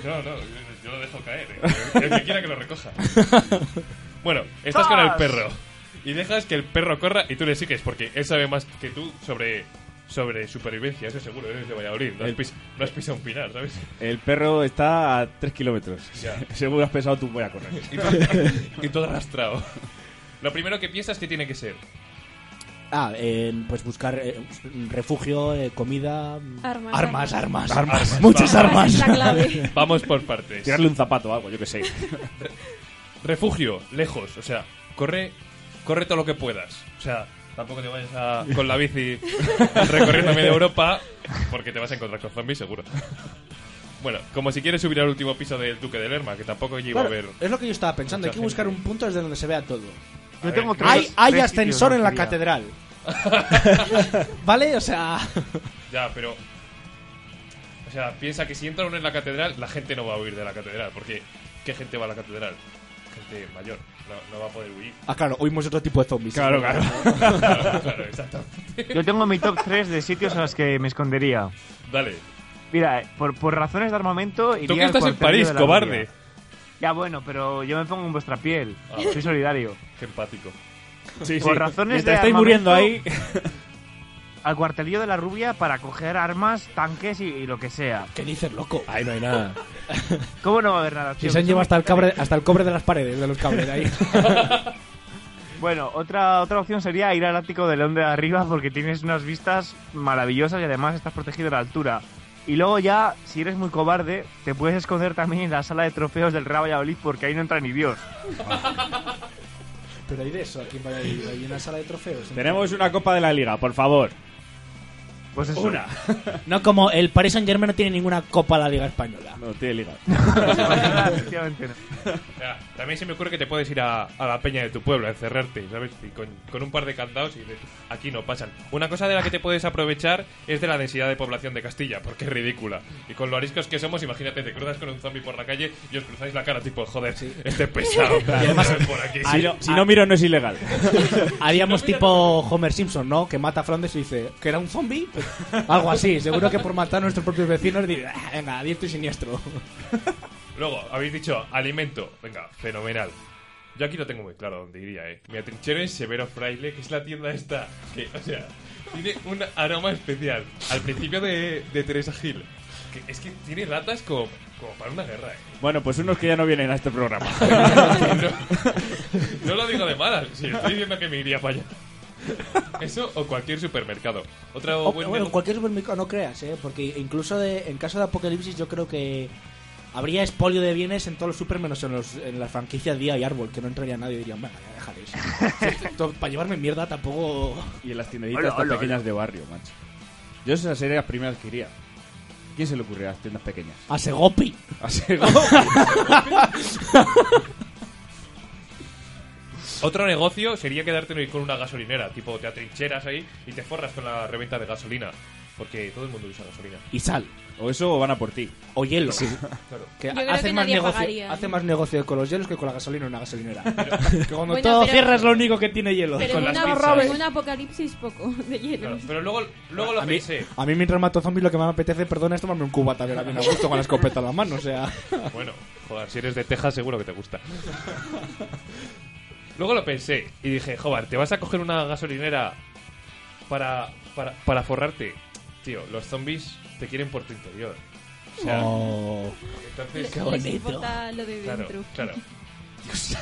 Speaker 5: No, no, yo, yo lo dejo caer. eh. El que quiera que lo recoja. [LAUGHS] Bueno, estás con el perro. Y dejas que el perro corra y tú le sigues, porque él sabe más que tú sobre, sobre supervivencia, eso seguro, eres de Valladolid. No has,
Speaker 3: El-
Speaker 5: pis- no has pisado un pinar, ¿sabes?
Speaker 3: El perro está a 3 kilómetros. [LAUGHS] Seguro has pensado tú voy a correr.
Speaker 5: Y todo, [LAUGHS] y todo arrastrado. Lo primero que piensas que tiene que ser.
Speaker 7: Ah, eh, pues buscar eh, refugio, eh, comida...
Speaker 4: Armas,
Speaker 7: Armas,
Speaker 4: armas.
Speaker 7: armas.
Speaker 5: Armas.
Speaker 7: Muchas
Speaker 5: Armas
Speaker 7: armas.
Speaker 4: es la clave. [LAUGHS]
Speaker 5: Vamos por partes.
Speaker 3: Tirarle un zapato o algo, yo que sé.
Speaker 5: Refugio, lejos, o sea, corre, corre todo lo que puedas. O sea, tampoco te vayas a- con la bici [LAUGHS] recorriendo media Europa, porque te vas a encontrar con zombies seguro. Bueno, como si quieres subir al último piso del Duque de Lerma, que tampoco llego
Speaker 7: Claro,
Speaker 5: a ver.
Speaker 7: es lo que yo estaba pensando. Hay que buscar
Speaker 5: gente.
Speaker 7: un punto desde donde se vea todo.
Speaker 5: A ver,
Speaker 6: tengo
Speaker 7: Hay, hay
Speaker 6: tres
Speaker 7: ascensor en la catedral. [LAUGHS] ¿Vale? O sea...
Speaker 5: Ya, pero. O sea, piensa que si entra uno en la catedral, la gente no va a huir de la catedral. Porque, ¿qué gente va a la catedral? Gente mayor. No, no va a poder huir.
Speaker 7: Ah, claro, oímos otro tipo de zombies.
Speaker 3: Claro, claro. [LAUGHS] [LAUGHS]
Speaker 5: Claro, claro, exactamente.
Speaker 6: Yo tengo mi top 3 de sitios en los que me escondería.
Speaker 5: Dale.
Speaker 6: Mira, eh, por, por razones de armamento.
Speaker 5: Tú
Speaker 6: iría
Speaker 5: que
Speaker 6: al
Speaker 5: estás en París, cobarde.
Speaker 6: Ya, bueno, pero yo me pongo en vuestra piel.
Speaker 5: Ah.
Speaker 6: Soy solidario.
Speaker 5: Qué empático.
Speaker 3: Sí,
Speaker 6: Por
Speaker 3: sí.
Speaker 6: razones
Speaker 3: Mientras
Speaker 6: de
Speaker 3: estáis muriendo ahí... [LAUGHS]
Speaker 6: Al cuartelillo de la rubia para coger armas, tanques y, y lo que sea.
Speaker 7: ¿Qué dices, loco?
Speaker 9: Ahí no hay nada. [LAUGHS]
Speaker 6: ¿Cómo no va a haber nada?
Speaker 7: Si
Speaker 6: tío?
Speaker 7: se han llevado hasta el, cabre, hasta el cobre de las paredes, de los cables ahí. [LAUGHS]
Speaker 6: Bueno, otra, otra opción sería ir al ático de León de arriba porque tienes unas vistas maravillosas y además estás protegido a la altura. Y luego ya, si eres muy cobarde, te puedes esconder también en la sala de trofeos del Real Valladolid porque ahí no entra ni Dios.
Speaker 7: Pero hay de eso, aquí en Valladolid, hay una sala de trofeos.
Speaker 3: Tenemos una Copa de la Liga, por favor.
Speaker 6: Pues eso.
Speaker 3: Una. [LAUGHS]
Speaker 7: No como el Paris Saint Germain no tiene ninguna copa de la Liga Española.
Speaker 3: No, tiene liga. [LAUGHS]
Speaker 6: Efectivamente no.
Speaker 5: También se me ocurre que te puedes ir a, a la peña de tu pueblo, a encerrarte, ¿sabes? Y con, con un par de candados y dices, aquí no pasan. Una cosa de la que te puedes aprovechar es de la densidad de población de Castilla, porque es ridícula. Y con lo ariscos que somos, imagínate, te cruzas con un zombie por la calle y os cruzáis la cara, tipo, joder, este pesado. Y
Speaker 7: además-
Speaker 5: por aquí.
Speaker 3: Si, no, si no miro, no es ilegal. [LAUGHS]
Speaker 7: Haríamos tipo Homer Simpson, ¿no? Que mata a Flanders y dice que era un zombie. Algo así. Seguro que por matar a nuestros propios vecinos dice, "Ah, venga, diestro y siniestro.
Speaker 5: Luego, habéis dicho alimento. Venga, fenomenal. Yo aquí lo tengo muy claro dónde iría, eh. Me atrinchero en Severo Fraile, que es la tienda esta. Que, o sea, tiene un aroma especial. Al principio de, de Teresa Gil. Que es que tiene latas como, como para una guerra, eh.
Speaker 3: Bueno, pues unos que ya no vienen a este programa. [LAUGHS]
Speaker 5: no, no lo digo de malas, si estoy diciendo que me iría para allá. Eso o cualquier supermercado. Otro
Speaker 7: O-
Speaker 5: buen
Speaker 7: bueno, cualquier supermercado no creas, ¿eh? Porque incluso de, en caso de apocalipsis yo creo que habría expolio de bienes en todos los super menos en, los, en las franquicias Día y Árbol, que no entraría nadie y dirían, venga, ya dejar eso. [LAUGHS] Para llevarme mierda tampoco...
Speaker 3: y en las
Speaker 6: Hola,
Speaker 3: estas
Speaker 6: hola,
Speaker 3: pequeñas de barrio, macho. Yo esas serían las primeras que iría. ¿Quién se le ocurrió a las tiendas pequeñas?
Speaker 7: A Segopi.
Speaker 3: Así [LAUGHS]
Speaker 5: Otro negocio sería quedarte con una gasolinera. Tipo, te atrincheras ahí y te forras con la reventa de gasolina. Porque todo el mundo usa gasolina.
Speaker 7: Y sal.
Speaker 3: O eso o van a por ti.
Speaker 7: O hielo.
Speaker 5: Claro.
Speaker 7: Que
Speaker 4: Yo creo
Speaker 7: hace,
Speaker 4: que
Speaker 7: más
Speaker 4: nadie
Speaker 7: negocio,
Speaker 4: pagaría.
Speaker 7: hace más negocio con los hielos que con la gasolina en una gasolinera. [LAUGHS] que cuando
Speaker 4: Bueno,
Speaker 7: todo
Speaker 4: pero-
Speaker 7: cierra es lo único que tiene hielo.
Speaker 4: Pero
Speaker 5: Con
Speaker 4: en,
Speaker 5: las
Speaker 4: una,
Speaker 5: pizzas.
Speaker 4: en un apocalipsis poco de hielo.
Speaker 5: Claro, Pero luego, luego lo
Speaker 7: a mí,
Speaker 5: pensé.
Speaker 7: a mí mientras mato zombies lo que más me apetece, perdona, es tomarme un cubata de la bien a gusto con la escopeta en la mano, o sea... [LAUGHS]
Speaker 5: Bueno, joder, si eres de Texas seguro que te gusta. [LAUGHS] Luego lo pensé y dije, joder, ¿te vas a coger una gasolinera para, para, para forrarte? Tío, los zombies te quieren por tu interior. O sea,
Speaker 7: Oh.
Speaker 5: entonces...
Speaker 7: Qué bonito.
Speaker 4: importa lo de
Speaker 5: Claro, claro. [LAUGHS] Es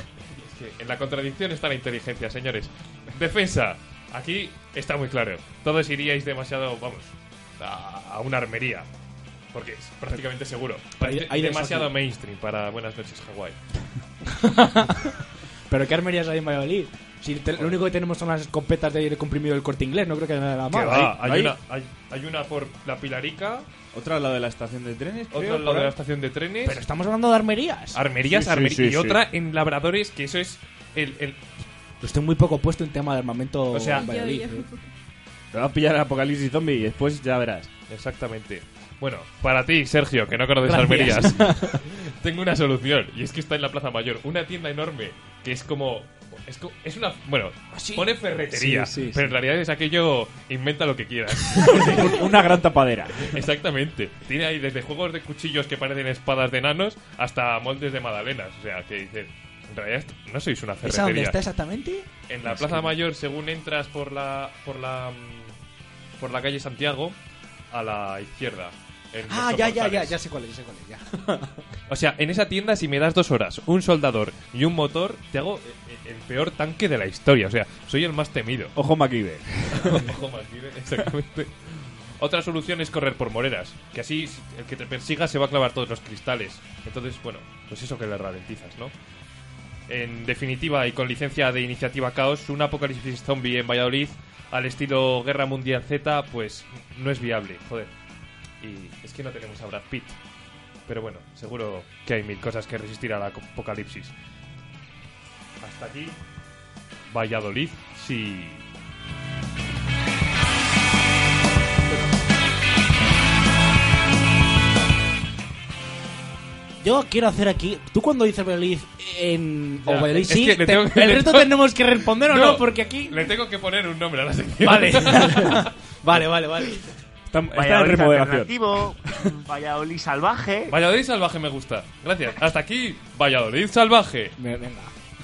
Speaker 5: que en la contradicción está la inteligencia, señores. Defensa. Aquí está muy claro. Todos iríais demasiado, vamos, a, a una armería. Porque es prácticamente seguro.
Speaker 7: Hay
Speaker 5: demasiado mainstream para Buenas noches, Hawái. [LAUGHS]
Speaker 7: Pero ¿qué armerías hay en Valladolid? Si te- lo único que tenemos son las escopetas de aire comprimido del corte inglés, no creo que haya nada más.
Speaker 5: va,
Speaker 3: hay-
Speaker 5: hay,
Speaker 3: hay-
Speaker 5: una, hay, hay una por la Pilarica,
Speaker 3: Otra al lado de la estación de trenes.
Speaker 5: otra
Speaker 3: creo,
Speaker 5: al lado
Speaker 3: por
Speaker 5: de la estación de trenes,
Speaker 7: Pero estamos hablando de armerías.
Speaker 5: armerías,
Speaker 3: Sí,
Speaker 5: armerías
Speaker 3: sí,
Speaker 5: y
Speaker 3: sí.
Speaker 5: otra en Labradores, que eso es el, el
Speaker 7: Estoy muy poco puesto en tema de armamento
Speaker 5: O sea,
Speaker 7: en Valladolid.
Speaker 4: Yo- yo-
Speaker 7: ¿eh?
Speaker 3: Te va a pillar el apocalipsis zombie y después ya verás.
Speaker 5: Exactamente. Bueno, para ti, Sergio, que no conoces
Speaker 7: Gracias.
Speaker 5: armerías, [LAUGHS] tengo una solución. Y es que está en la Plaza Mayor. Una tienda enorme que es como. Es, co- es una. Bueno, pone ferretería.
Speaker 7: Sí, sí,
Speaker 5: pero
Speaker 7: sí.
Speaker 5: en realidad es aquello. Inventa lo que quieras. [LAUGHS]
Speaker 3: Una gran tapadera.
Speaker 5: Exactamente. Tiene ahí desde juegos de cuchillos que parecen espadas de enanos hasta moldes de magdalenas. O sea, que dices. En realidad no sois una
Speaker 7: ¿Esa dónde
Speaker 5: ferretería.
Speaker 7: está exactamente?
Speaker 5: En la Plaza Mayor, según entras por la por la mm, por la calle Santiago, a la izquierda. en
Speaker 7: Ah, ya, ya, ya,
Speaker 5: González.
Speaker 7: ya sé cuál es, ya sé cuál es, ya.
Speaker 5: O sea, en esa tienda, si me das dos horas, un soldador y un motor, te hago el peor tanque de la historia. O sea, soy el más temido. [LAUGHS]
Speaker 3: Ojo MacGyver.
Speaker 5: Ojo, Martínez, exactamente. Otra solución es correr por moreras, que así el que te persiga se va a clavar todos los cristales. Entonces, bueno, pues eso que le ralentizas, ¿no? En definitiva, y con licencia de iniciativa Caos, un apocalipsis zombie en Valladolid al estilo Guerra Mundial Z, pues no es viable, joder. Y es que no tenemos a Brad Pitt. Pero bueno, seguro que hay mil cosas que resistir al apocalipsis. Hasta aquí Valladolid sí.
Speaker 7: Yo quiero hacer aquí. Tú cuando dices Valladolid en. O Valladolid
Speaker 5: es
Speaker 7: sí,
Speaker 5: que le
Speaker 7: te-
Speaker 5: tengo que-
Speaker 7: el resto tenemos que responder o no, porque aquí.
Speaker 5: Le tengo que poner un nombre a la sección.
Speaker 7: Vale. [LAUGHS] vale, vale, vale.
Speaker 3: Está, está en
Speaker 6: Valladolid
Speaker 3: remodelación.
Speaker 6: Valladolid salvaje.
Speaker 5: Valladolid salvaje me gusta. Gracias. Hasta aquí, Valladolid salvaje.
Speaker 7: Ve- Venga.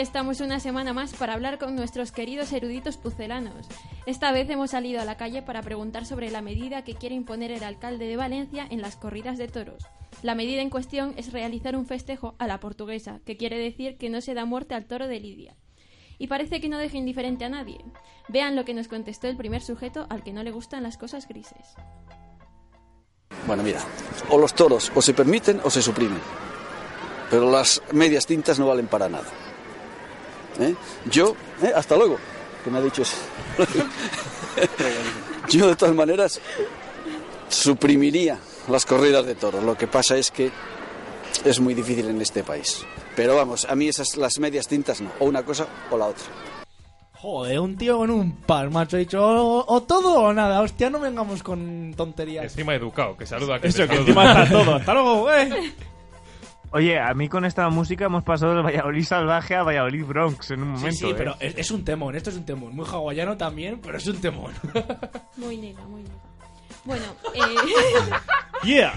Speaker 4: estamos una semana más para hablar con nuestros queridos eruditos pucelanos. Esta vez hemos salido a la calle para preguntar sobre la medida que quiere imponer el alcalde de Valencia en las corridas de toros. La medida en cuestión es realizar un festejo a la portuguesa, que quiere decir que no se da muerte al toro de Lidia. Y parece que no deja indiferente a nadie. Vean lo que nos contestó el primer sujeto al que no le gustan las cosas grises.
Speaker 10: Bueno, mira, o los toros o se permiten o se suprimen. Pero las medias tintas no valen para nada. ¿Eh? Yo, ¿eh? hasta luego, que me ha dicho eso. [LAUGHS] Yo, de todas maneras, suprimiría las corridas de toros. Lo que pasa es que es muy difícil en este país. Pero vamos, a mí esas las medias tintas no. O una cosa o la otra.
Speaker 7: Joder, un tío con un par, macho. He dicho, o, o todo o nada. Hostia, no vengamos con tonterías.
Speaker 5: Encima educado, que saluda a que
Speaker 3: Eso, que
Speaker 5: saluda.
Speaker 3: encima está todo. [LAUGHS] Hasta luego, eh.
Speaker 6: Oye, a mí con esta música hemos pasado de Valladolid salvaje a Valladolid Bronx en un
Speaker 7: Sí,
Speaker 6: momento.
Speaker 7: sí,
Speaker 6: ¿eh?
Speaker 7: pero es, es un temón. Esto es un temón. Muy hawaiano también, pero es un temón. [LAUGHS]
Speaker 4: Muy nega, muy nega. Bueno, [LAUGHS] eh,
Speaker 3: Yeah.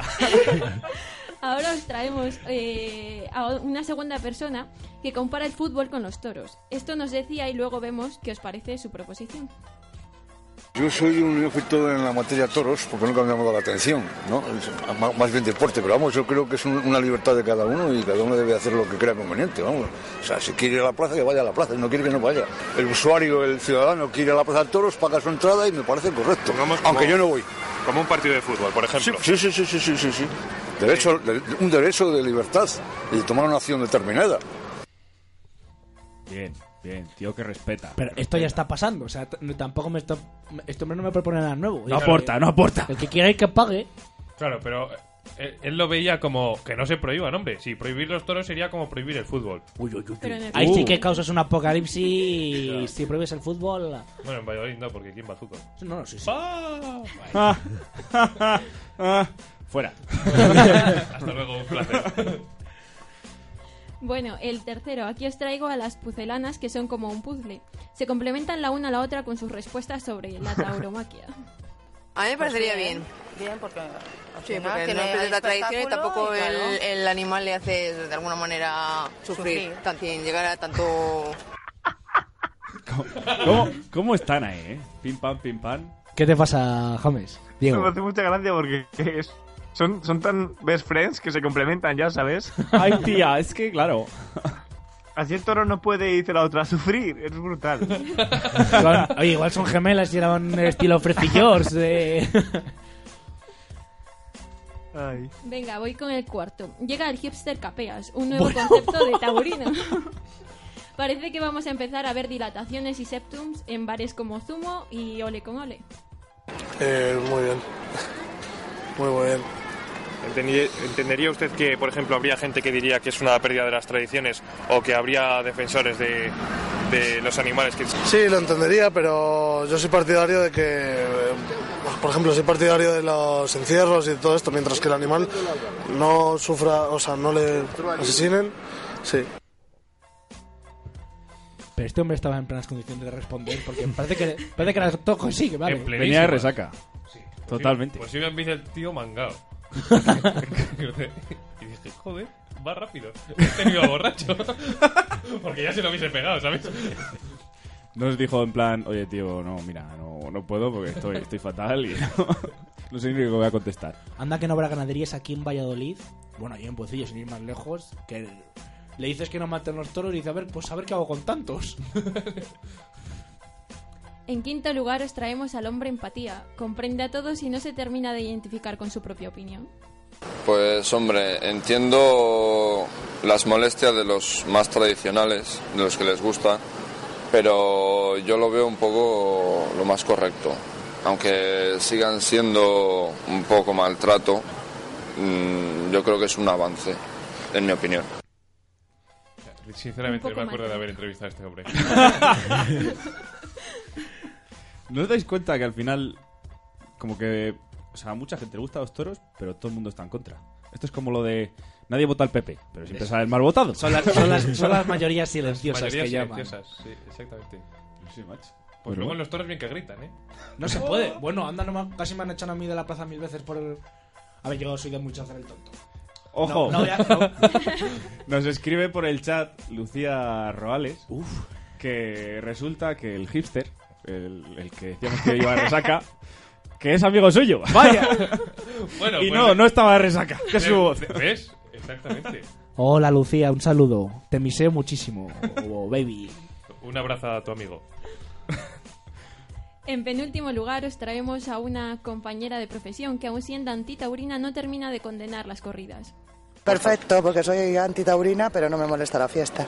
Speaker 3: [LAUGHS]
Speaker 4: ahora os traemos eh, a una segunda persona que compara el fútbol con los toros. Esto nos decía y luego vemos qué os parece su proposición.
Speaker 11: Yo soy un neófito en la materia toros porque nunca me ha llamado la atención, ¿no? Más bien deporte, pero vamos, yo creo que es un- una libertad de cada uno y cada uno debe hacer lo que crea conveniente, vamos. O sea, si quiere ir a la plaza, que vaya a la plaza, si no quiere que no vaya. El usuario, el ciudadano quiere ir a la plaza de toros, paga su entrada y me parece correcto.
Speaker 12: Como-
Speaker 11: Aunque yo no voy.
Speaker 12: Como un partido de fútbol, por ejemplo.
Speaker 11: sí, sí, sí, sí, sí, sí, sí. Derecho, de- un derecho de libertad y de tomar una acción determinada.
Speaker 3: Bien, bien, tío que respeta.
Speaker 7: Pero esto ya está pasando. O sea, tampoco me está. Este hombre no me propone nada nuevo.
Speaker 3: No aporta, no aporta.
Speaker 7: El que quiera ir que pague.
Speaker 5: Claro, pero eh, él lo veía como que no se prohíban, hombre. Si prohibir los toros sería como prohibir el fútbol.
Speaker 7: Uy, uy, uy. Ahí
Speaker 3: Uh.
Speaker 7: sí que causas un apocalipsis [LAUGHS]
Speaker 5: Claro.
Speaker 7: si prohíbes el fútbol.
Speaker 5: Bueno, en Valladolid no, porque ¿quién va al fútbol?
Speaker 7: No, no, sí, sí.
Speaker 5: ¡Ah!
Speaker 3: Ah, [LAUGHS] ah, fuera. [LAUGHS]
Speaker 5: Hasta luego, un placer.
Speaker 4: Bueno, el tercero. Aquí os traigo a las pucelanas que son como un puzzle. Se complementan la una a la otra con sus respuestas sobre la [LAUGHS] tauromaquia.
Speaker 13: A mí me parecería
Speaker 14: Pues
Speaker 13: bien.
Speaker 14: Bien, porque
Speaker 13: Sí, porque no pierde la tradición y tampoco
Speaker 14: y claro.
Speaker 13: el, el animal le hace de alguna manera sufrir,
Speaker 14: Sufrir.
Speaker 13: tan- sin llegar a tanto... [LAUGHS]
Speaker 3: ¿Cómo, ¿Cómo están ahí, eh? Pim pam, pim pam.
Speaker 7: ¿Qué te pasa, James? Diego.
Speaker 6: Me hace mucha gracia porque es- son, son tan best friends que se complementan ya, ¿sabes?
Speaker 3: Ay, tía, es que claro.
Speaker 6: Así el toro no puede, dice la otra, sufrir. Es brutal.
Speaker 7: Son- oye, igual son gemelas y eran estilo frecillos. Eh.
Speaker 6: Ay.
Speaker 4: Venga, voy con el cuarto. Llega el hipster capeas, un nuevo concepto de taurino. Parece que vamos a empezar a ver dilataciones y septums en bares como Zumo y Ole con Ole.
Speaker 15: Eh, muy bien. Muy bien.
Speaker 12: ¿Entendería usted que, por ejemplo, habría gente que diría que es una pérdida de las tradiciones o que habría defensores de, de los animales que...
Speaker 15: Sí, lo entendería, pero yo soy partidario de que, eh, por ejemplo, soy partidario de los encierros y de todo esto, mientras que el animal no sufra, o sea, no le asesinen. Sí.
Speaker 7: Pero este hombre estaba en plenas condiciones de responder porque parece que, parece que era todo sí, que vale.
Speaker 5: Plenísima.
Speaker 3: Venía de resaca.
Speaker 5: Sí.
Speaker 3: Totalmente.
Speaker 5: Pues iba en bici el tío mangado. [LAUGHS] y dije, joder, va rápido. Este no iba borracho. [LAUGHS] Porque ya se lo hubiese pegado, ¿sabes?
Speaker 3: Nos dijo en plan, oye tío, no, mira, no, no puedo porque estoy, estoy fatal y no, [LAUGHS] no sé ni lo que voy a contestar.
Speaker 7: Anda que no habrá ganaderías aquí en Valladolid. Bueno, ahí en Pocillo, sin ir más lejos. Que le dices que no maten los toros y dice, a ver, pues a ver qué hago con tantos.
Speaker 4: En quinto lugar os traemos al hombre empatía. Comprende a todos y no se termina de identificar con su propia opinión.
Speaker 14: Pues hombre, entiendo las molestias de los más tradicionales, de los que les gusta, pero yo lo veo un poco lo más correcto. Aunque sigan siendo un poco maltrato, mm, yo creo que es un avance, en mi opinión.
Speaker 5: Sinceramente, me acuerdo de haber entrevistado a este hombre. [LAUGHS]
Speaker 3: ¿No os dais cuenta que al final, como que, o sea, a mucha gente le gusta los toros, pero todo el mundo está en contra? Esto es como lo de nadie vota al PP, pero siempre sale el mal votado.
Speaker 7: Son las, son las, son las [LAUGHS] mayorías silenciosas
Speaker 5: Mayorías
Speaker 7: que llaman.
Speaker 5: silenciosas, sí, exactamente.
Speaker 3: Sí, macho.
Speaker 5: Pues
Speaker 3: Bueno.
Speaker 5: luego en los toros bien que gritan, ¿eh?
Speaker 7: No se puede. Bueno, anda, no me- casi me han echado a mí de la plaza mil veces por el... A ver, yo soy de mucho hacer el tonto.
Speaker 3: Ojo.
Speaker 7: No, no, ya- no. [LAUGHS]
Speaker 3: Nos escribe por el chat Lucía Roales que resulta que el hipster, el, el que decíamos que iba a resaca, que es amigo suyo. [LAUGHS]
Speaker 7: Vaya. [LAUGHS]
Speaker 5: Bueno,
Speaker 3: y
Speaker 5: pues
Speaker 3: no,
Speaker 5: de-
Speaker 3: no estaba de resaca, que es su voz.
Speaker 5: ¿Ves? Exactamente.
Speaker 7: Hola, Lucía, un saludo. Te miseo muchísimo. Oh, baby.
Speaker 5: Un abrazo a tu amigo.
Speaker 4: En penúltimo lugar os traemos a una compañera de profesión que aun siendo antitaurina no termina de condenar las corridas.
Speaker 16: Perfecto, porque soy antitaurina, pero no me molesta la fiesta.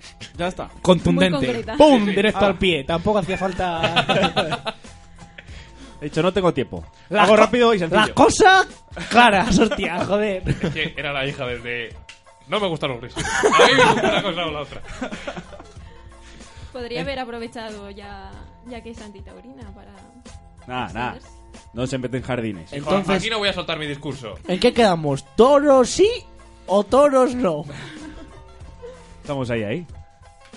Speaker 16: [LAUGHS]
Speaker 3: Ya está.
Speaker 7: Contundente. ¡Pum! Directo
Speaker 5: Ah.
Speaker 7: al pie. Tampoco hacía falta... [LAUGHS]
Speaker 3: He dicho, no tengo tiempo.
Speaker 7: Las
Speaker 3: Hago rápido y sencillo.
Speaker 7: Las cosas claras, hostia, joder. [LAUGHS]
Speaker 5: Es que era la hija desde... No me gustan los grises. A mí me gusta una cosa o la otra.
Speaker 4: Podría haber aprovechado ya, ya que es antitaurina para...
Speaker 3: Nada, nada. No se meten jardines.
Speaker 7: Entonces-
Speaker 5: Aquí no voy a soltar mi discurso.
Speaker 7: ¿En qué quedamos? ¿Toros sí o toros no?
Speaker 3: Estamos ahí, ahí.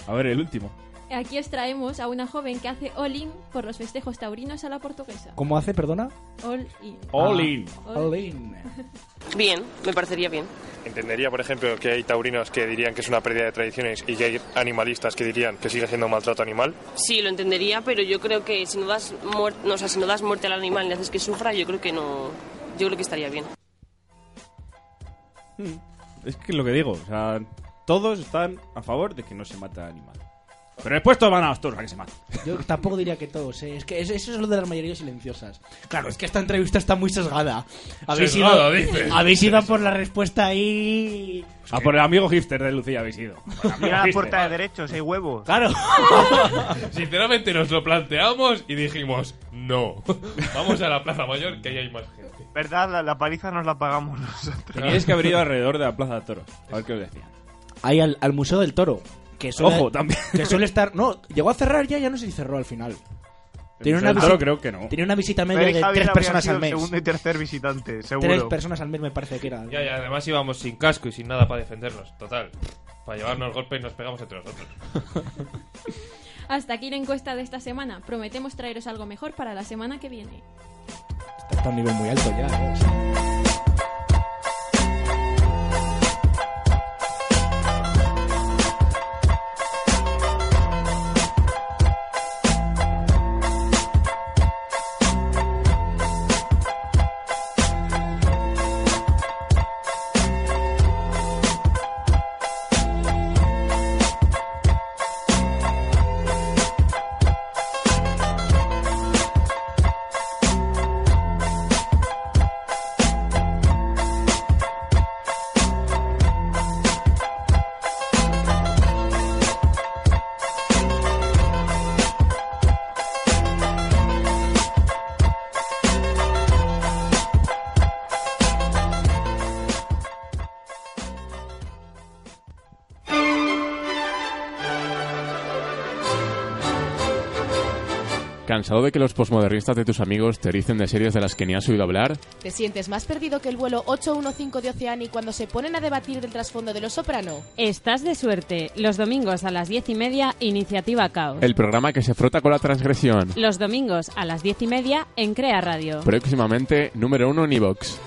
Speaker 3: A ver, el último.
Speaker 4: Aquí os traemos a una joven que hace all-in por los festejos taurinos a la portuguesa.
Speaker 7: ¿Cómo hace, perdona?
Speaker 4: All-in.
Speaker 3: All in.
Speaker 7: All in.
Speaker 17: Bien, me parecería bien.
Speaker 12: Entendería, por ejemplo, que hay taurinos que dirían que es una pérdida de tradiciones y que hay animalistas que dirían que sigue siendo maltrato animal.
Speaker 17: Sí, lo entendería, pero yo creo que si no das, muer- no, o sea, si no das muerte al animal y haces que sufra, yo creo que no. Yo creo que estaría bien.
Speaker 3: Es que es lo que digo, o sea, todos están a favor de que no se mate al animal. Pero después todos van a los toros a que se maten.
Speaker 7: Yo tampoco diría que todos, ¿eh? Es que eso es lo de las mayorías silenciosas. Claro, es que esta entrevista está muy sesgada. Habéis
Speaker 3: Sesgada,
Speaker 7: ido,
Speaker 3: dices.
Speaker 7: habéis ido a por la respuesta ahí.
Speaker 3: A por el amigo hipster de Lucía habéis ido.
Speaker 6: Mira la puerta de derechos, hay huevos.
Speaker 7: Claro. [LAUGHS]
Speaker 5: Sinceramente nos lo planteamos y dijimos, no. Vamos a la Plaza Mayor que ahí hay más gente.
Speaker 6: ¿Verdad? La, la paliza nos la pagamos nosotros.
Speaker 3: Teníais que haber ido alrededor de la Plaza de Toros. A ver qué os decían.
Speaker 7: Ahí al, al Museo del Toro. Que suele,
Speaker 3: Ojo, también.
Speaker 7: Que suele [LAUGHS] estar. No, llegó a cerrar ya, ya no sé si cerró al final. Tiene una, visita-
Speaker 3: creo que no.
Speaker 7: tiene una visita media de
Speaker 6: Javier
Speaker 7: tres personas al mes.
Speaker 6: Segundo y tercer visitante, seguro.
Speaker 7: Tres personas al mes me parece que era.
Speaker 5: Ya, ya, además íbamos sin casco y sin nada para defendernos. Total. Para llevarnos golpes nos pegamos entre nosotros. [LAUGHS]
Speaker 4: Hasta aquí la encuesta de esta semana. Prometemos traeros algo mejor para la semana que viene.
Speaker 7: Está a un nivel muy alto ya. ¿eh?
Speaker 18: ¿Cansado de que los posmodernistas de tus amigos teoricen de series de las que ni has oído hablar?
Speaker 19: ¿Te sientes más perdido que el vuelo 815 de Oceani cuando se ponen a debatir del trasfondo de Los Soprano?
Speaker 20: Estás de suerte. Los domingos a las diez y media, Iniciativa Caos.
Speaker 18: El programa que se frota con la transgresión.
Speaker 20: Los domingos a las diez y media en Crea Radio.
Speaker 18: Próximamente, número uno en iVox.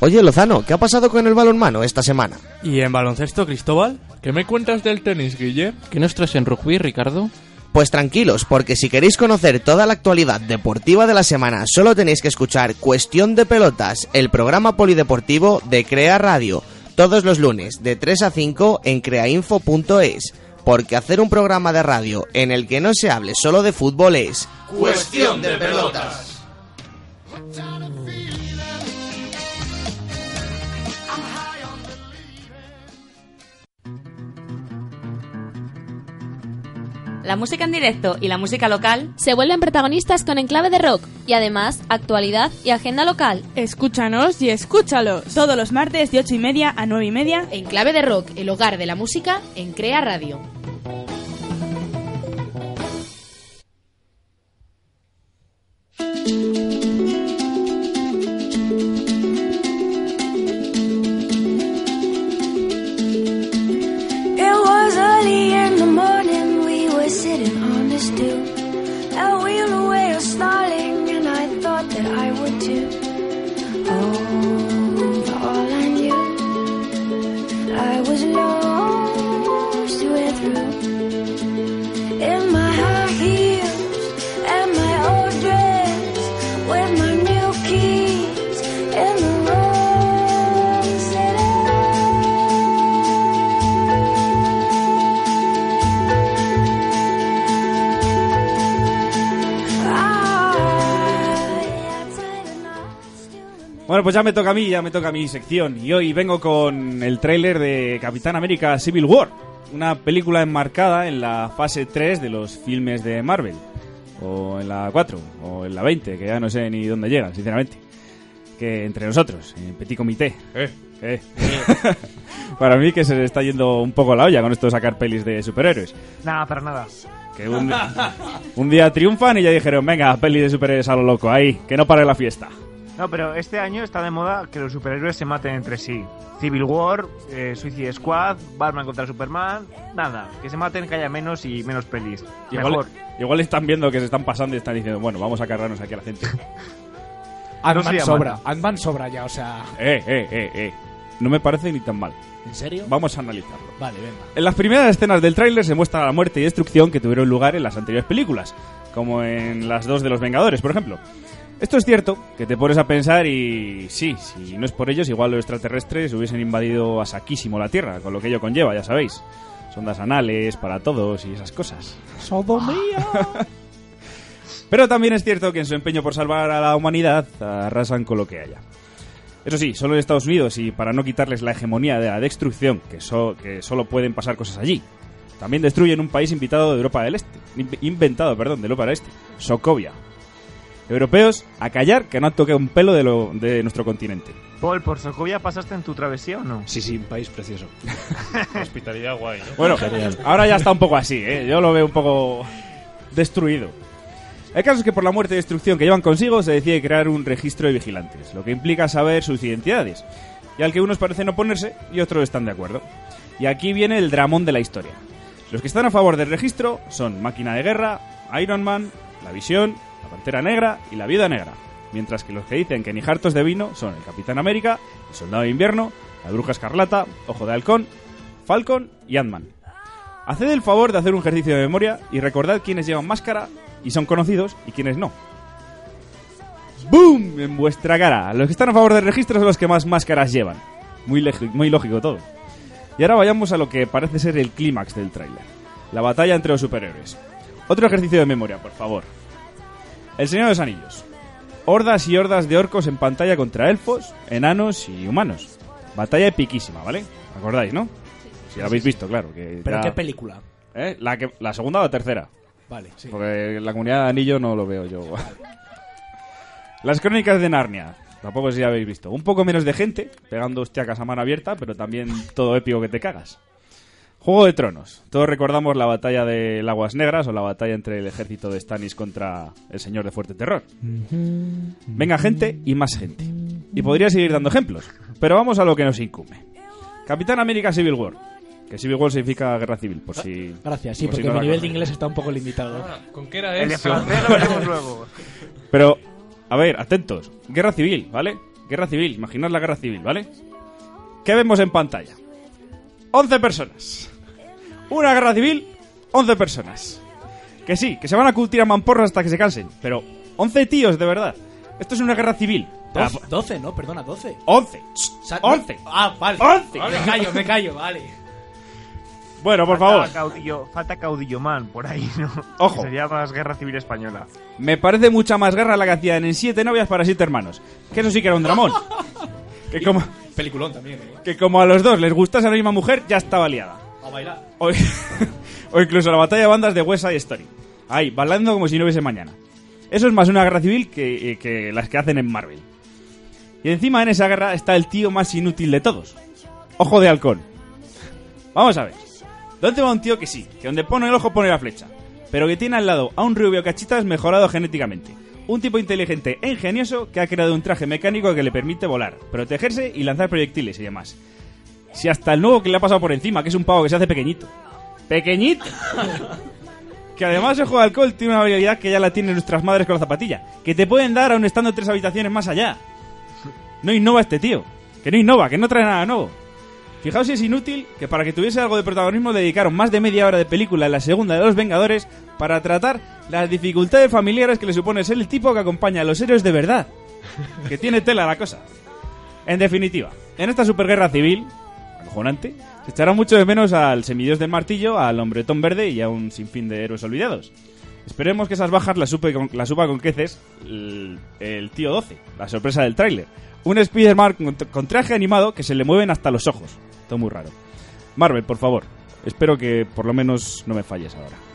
Speaker 21: Oye, Lozano, ¿qué ha pasado con el balonmano esta semana?
Speaker 7: ¿Y en baloncesto, Cristóbal?
Speaker 22: ¿Qué me cuentas del tenis, Guille?
Speaker 23: ¿Qué nos traes en rugby, Ricardo?
Speaker 21: Pues tranquilos, porque si queréis conocer toda la actualidad deportiva de la semana, solo tenéis que escuchar Cuestión de Pelotas, el programa polideportivo de Crea Radio, todos los lunes, de 3 a 5 en creainfo.es. Porque hacer un programa de radio en el que no se hable solo de fútbol es
Speaker 2: Cuestión de pelotas.
Speaker 24: La música en directo y la música local
Speaker 25: se vuelven protagonistas con Enclave de Rock y además actualidad y agenda local.
Speaker 26: Escúchanos y escúchalos. Todos los martes de 8 y media a 9 y media
Speaker 19: En Clave de Rock, el hogar de la música en Crea Radio.
Speaker 3: Me toca a mí, ya me toca mi sección. Y hoy vengo con el tráiler de Capitán América Civil War. Una película enmarcada en la fase 3 de los filmes de Marvel. O en la 4, o en la 20, que ya no sé ni dónde llegan, sinceramente. Que entre nosotros, en Petit Comité.
Speaker 5: Eh.
Speaker 3: Eh. [LAUGHS] Para mí que se le está yendo un poco la olla con esto de sacar pelis de superhéroes.
Speaker 6: Nada, para nada.
Speaker 3: Que un, [LAUGHS] un día triunfan y ya dijeron, venga, peli de superhéroes a lo loco, ahí, que no pare la fiesta.
Speaker 6: No, pero este año está de moda que los superhéroes se maten entre sí. Civil War, eh, Suicide Squad, Batman contra Superman, nada, que se maten, que haya menos y menos pelis.
Speaker 3: Igual,
Speaker 6: Mejor.
Speaker 3: igual están viendo que se están pasando y están diciendo, bueno, vamos a cargarnos aquí a la gente. [LAUGHS]
Speaker 7: Ant-Man
Speaker 3: se llama.
Speaker 7: sobra. Ant-Man sobra ya, o sea...
Speaker 3: eh, eh, eh, eh. No me parece ni tan mal.
Speaker 7: ¿En serio?
Speaker 3: Vamos a analizarlo.
Speaker 7: Vale, venga.
Speaker 3: En las primeras escenas del tráiler se muestra la muerte y destrucción que tuvieron lugar en las anteriores películas, como en las dos de los Vengadores, por ejemplo. Esto es cierto, que te pones a pensar y sí, si no es por ellos, igual los extraterrestres hubiesen invadido a saquísimo la Tierra, con lo que ello conlleva, ya sabéis. Sondas anales para todos y esas cosas.
Speaker 7: ¡Sodomía! [LAUGHS]
Speaker 3: Pero también es cierto que en su empeño por salvar a la humanidad arrasan con lo que haya. Eso sí, solo en Estados Unidos y para no quitarles la hegemonía de la destrucción, que, so- que solo pueden pasar cosas allí. También destruyen un país invitado de Europa del Este, in- inventado, perdón, de Europa del Este, Sokovia. Europeos, a callar que no han tocado un pelo de, lo, de nuestro continente.
Speaker 6: Paul, ¿por Sokovia pasaste en tu travesía o no?
Speaker 9: Sí, sí, un país precioso. [LAUGHS]
Speaker 5: Hospitalidad guay, ¿no?
Speaker 3: Bueno, ahora ya está un poco así, ¿eh? yo lo veo un poco destruido. El caso es que por la muerte y destrucción que llevan consigo se decide crear un registro de vigilantes, lo que implica saber sus identidades, y al que unos parecen oponerse y otros están de acuerdo. Y aquí viene el dramón de la historia. Los que están a favor del registro son Máquina de Guerra, Iron Man, La Visión, La Pantera Negra y La Viuda Negra, mientras que los que dicen que ni hartos de vino son el Capitán América, el Soldado de Invierno, la Bruja Escarlata, Ojo de Halcón, Falcon y Ant-Man. Haced el favor de hacer un ejercicio de memoria y recordad quiénes llevan máscara y son conocidos y quiénes no. ¡Boom! En vuestra cara. Los que están a favor del registro son los que más máscaras llevan. Muy, muy lógico todo. Y ahora vayamos a lo que parece ser el clímax del tráiler. La batalla entre los superhéroes. Otro ejercicio de memoria, por favor. El Señor de los Anillos. Hordas y hordas de orcos en pantalla contra elfos, enanos y humanos. Batalla epiquísima, ¿vale? ¿Acordáis, no? Si lo habéis visto, claro. Que
Speaker 7: ¿Pero
Speaker 3: ya-
Speaker 7: qué película?
Speaker 3: ¿Eh? ¿La, que, ¿La segunda o la tercera?
Speaker 7: Vale, sí.
Speaker 3: Porque la comunidad de anillo no lo veo yo. [LAUGHS] Las crónicas de Narnia. Tampoco sé si habéis visto. Un poco menos de gente, pegando hostiacas a mano abierta, pero también todo épico que te cagas. Juego de Tronos. Todos recordamos la batalla de Aguas Negras o la batalla entre el ejército de Stannis contra el señor de Fuerte Terror. Venga gente y más gente. Y podría seguir dando ejemplos, pero vamos a lo que nos incumbe. Capitán América Civil War. Que Civil War significa guerra civil, por si...
Speaker 7: Gracias, sí,
Speaker 3: por si
Speaker 7: porque
Speaker 3: no
Speaker 7: mi nivel de inglés está un poco limitado.
Speaker 5: Ah, ¿Con qué era
Speaker 6: El de
Speaker 5: eso?
Speaker 6: lo veremos [LAUGHS] luego.
Speaker 3: Pero, a ver, atentos. Guerra civil, ¿vale? Guerra civil, imaginad la guerra civil, ¿vale? ¿Qué vemos en pantalla? 11 personas. Una guerra civil, 11 personas. Que sí, que se van a curtir a mamporros hasta que se cansen, pero 11 tíos, de verdad. Esto es una guerra civil.
Speaker 7: Doce- 12, no, perdona, 12.
Speaker 3: 11.
Speaker 7: Sa-
Speaker 3: 11.
Speaker 7: Ah, vale.
Speaker 3: 11.
Speaker 7: Me callo, me callo, vale.
Speaker 3: Bueno, por
Speaker 6: Falta
Speaker 3: favor.
Speaker 6: Caudillo, falta caudillo man por ahí, ¿no?
Speaker 3: Ojo.
Speaker 6: Sería más guerra civil española.
Speaker 3: Me parece mucha más guerra la que hacían en Siete novias para siete hermanos. Que eso sí que era un dramón. [LAUGHS] que, como,
Speaker 7: Peliculón también, ¿eh?
Speaker 3: que como a los dos les gustase la misma mujer, ya estaba liada. [LAUGHS] O incluso la batalla de bandas de West Side Story. Ahí, bailando como si no hubiese mañana. Eso es más una guerra civil que, eh, que las que hacen en Marvel. Y encima en esa guerra está el tío más inútil de todos. Ojo de halcón. Vamos a ver. ¿Dónde va un tío que sí, que donde pone el ojo pone la flecha? Pero que tiene al lado a un rubio cachitas mejorado genéticamente. Un tipo inteligente e ingenioso que ha creado un traje mecánico que le permite volar, protegerse y lanzar proyectiles y demás. Si hasta el nuevo que le ha pasado por encima, que es un pavo que se hace pequeñito. ¡Pequeñito! [LAUGHS] que además el juego de alcohol tiene una habilidad que ya la tienen nuestras madres con la zapatilla. Que te pueden dar aun estando tres habitaciones más allá. No innova este tío. Que no innova, que no trae nada nuevo. Fijaos si es inútil que para que tuviese algo de protagonismo dedicaron más de media hora de película en la segunda de Los Vengadores para tratar las dificultades familiares que le supone ser el tipo que acompaña a los héroes de verdad. Que tiene tela la cosa. En definitiva, en esta superguerra civil, acojonante, se echará mucho de menos al semidios del martillo, al hombretón verde y a un sinfín de héroes olvidados. Esperemos que esas bajas las, supe con, las supa con creces el, tío 12, la sorpresa del tráiler. Un Spider-Man con, con traje animado que se le mueven hasta los ojos. Todo muy raro. Marvel, por favor. Espero que por lo menos no me falles ahora.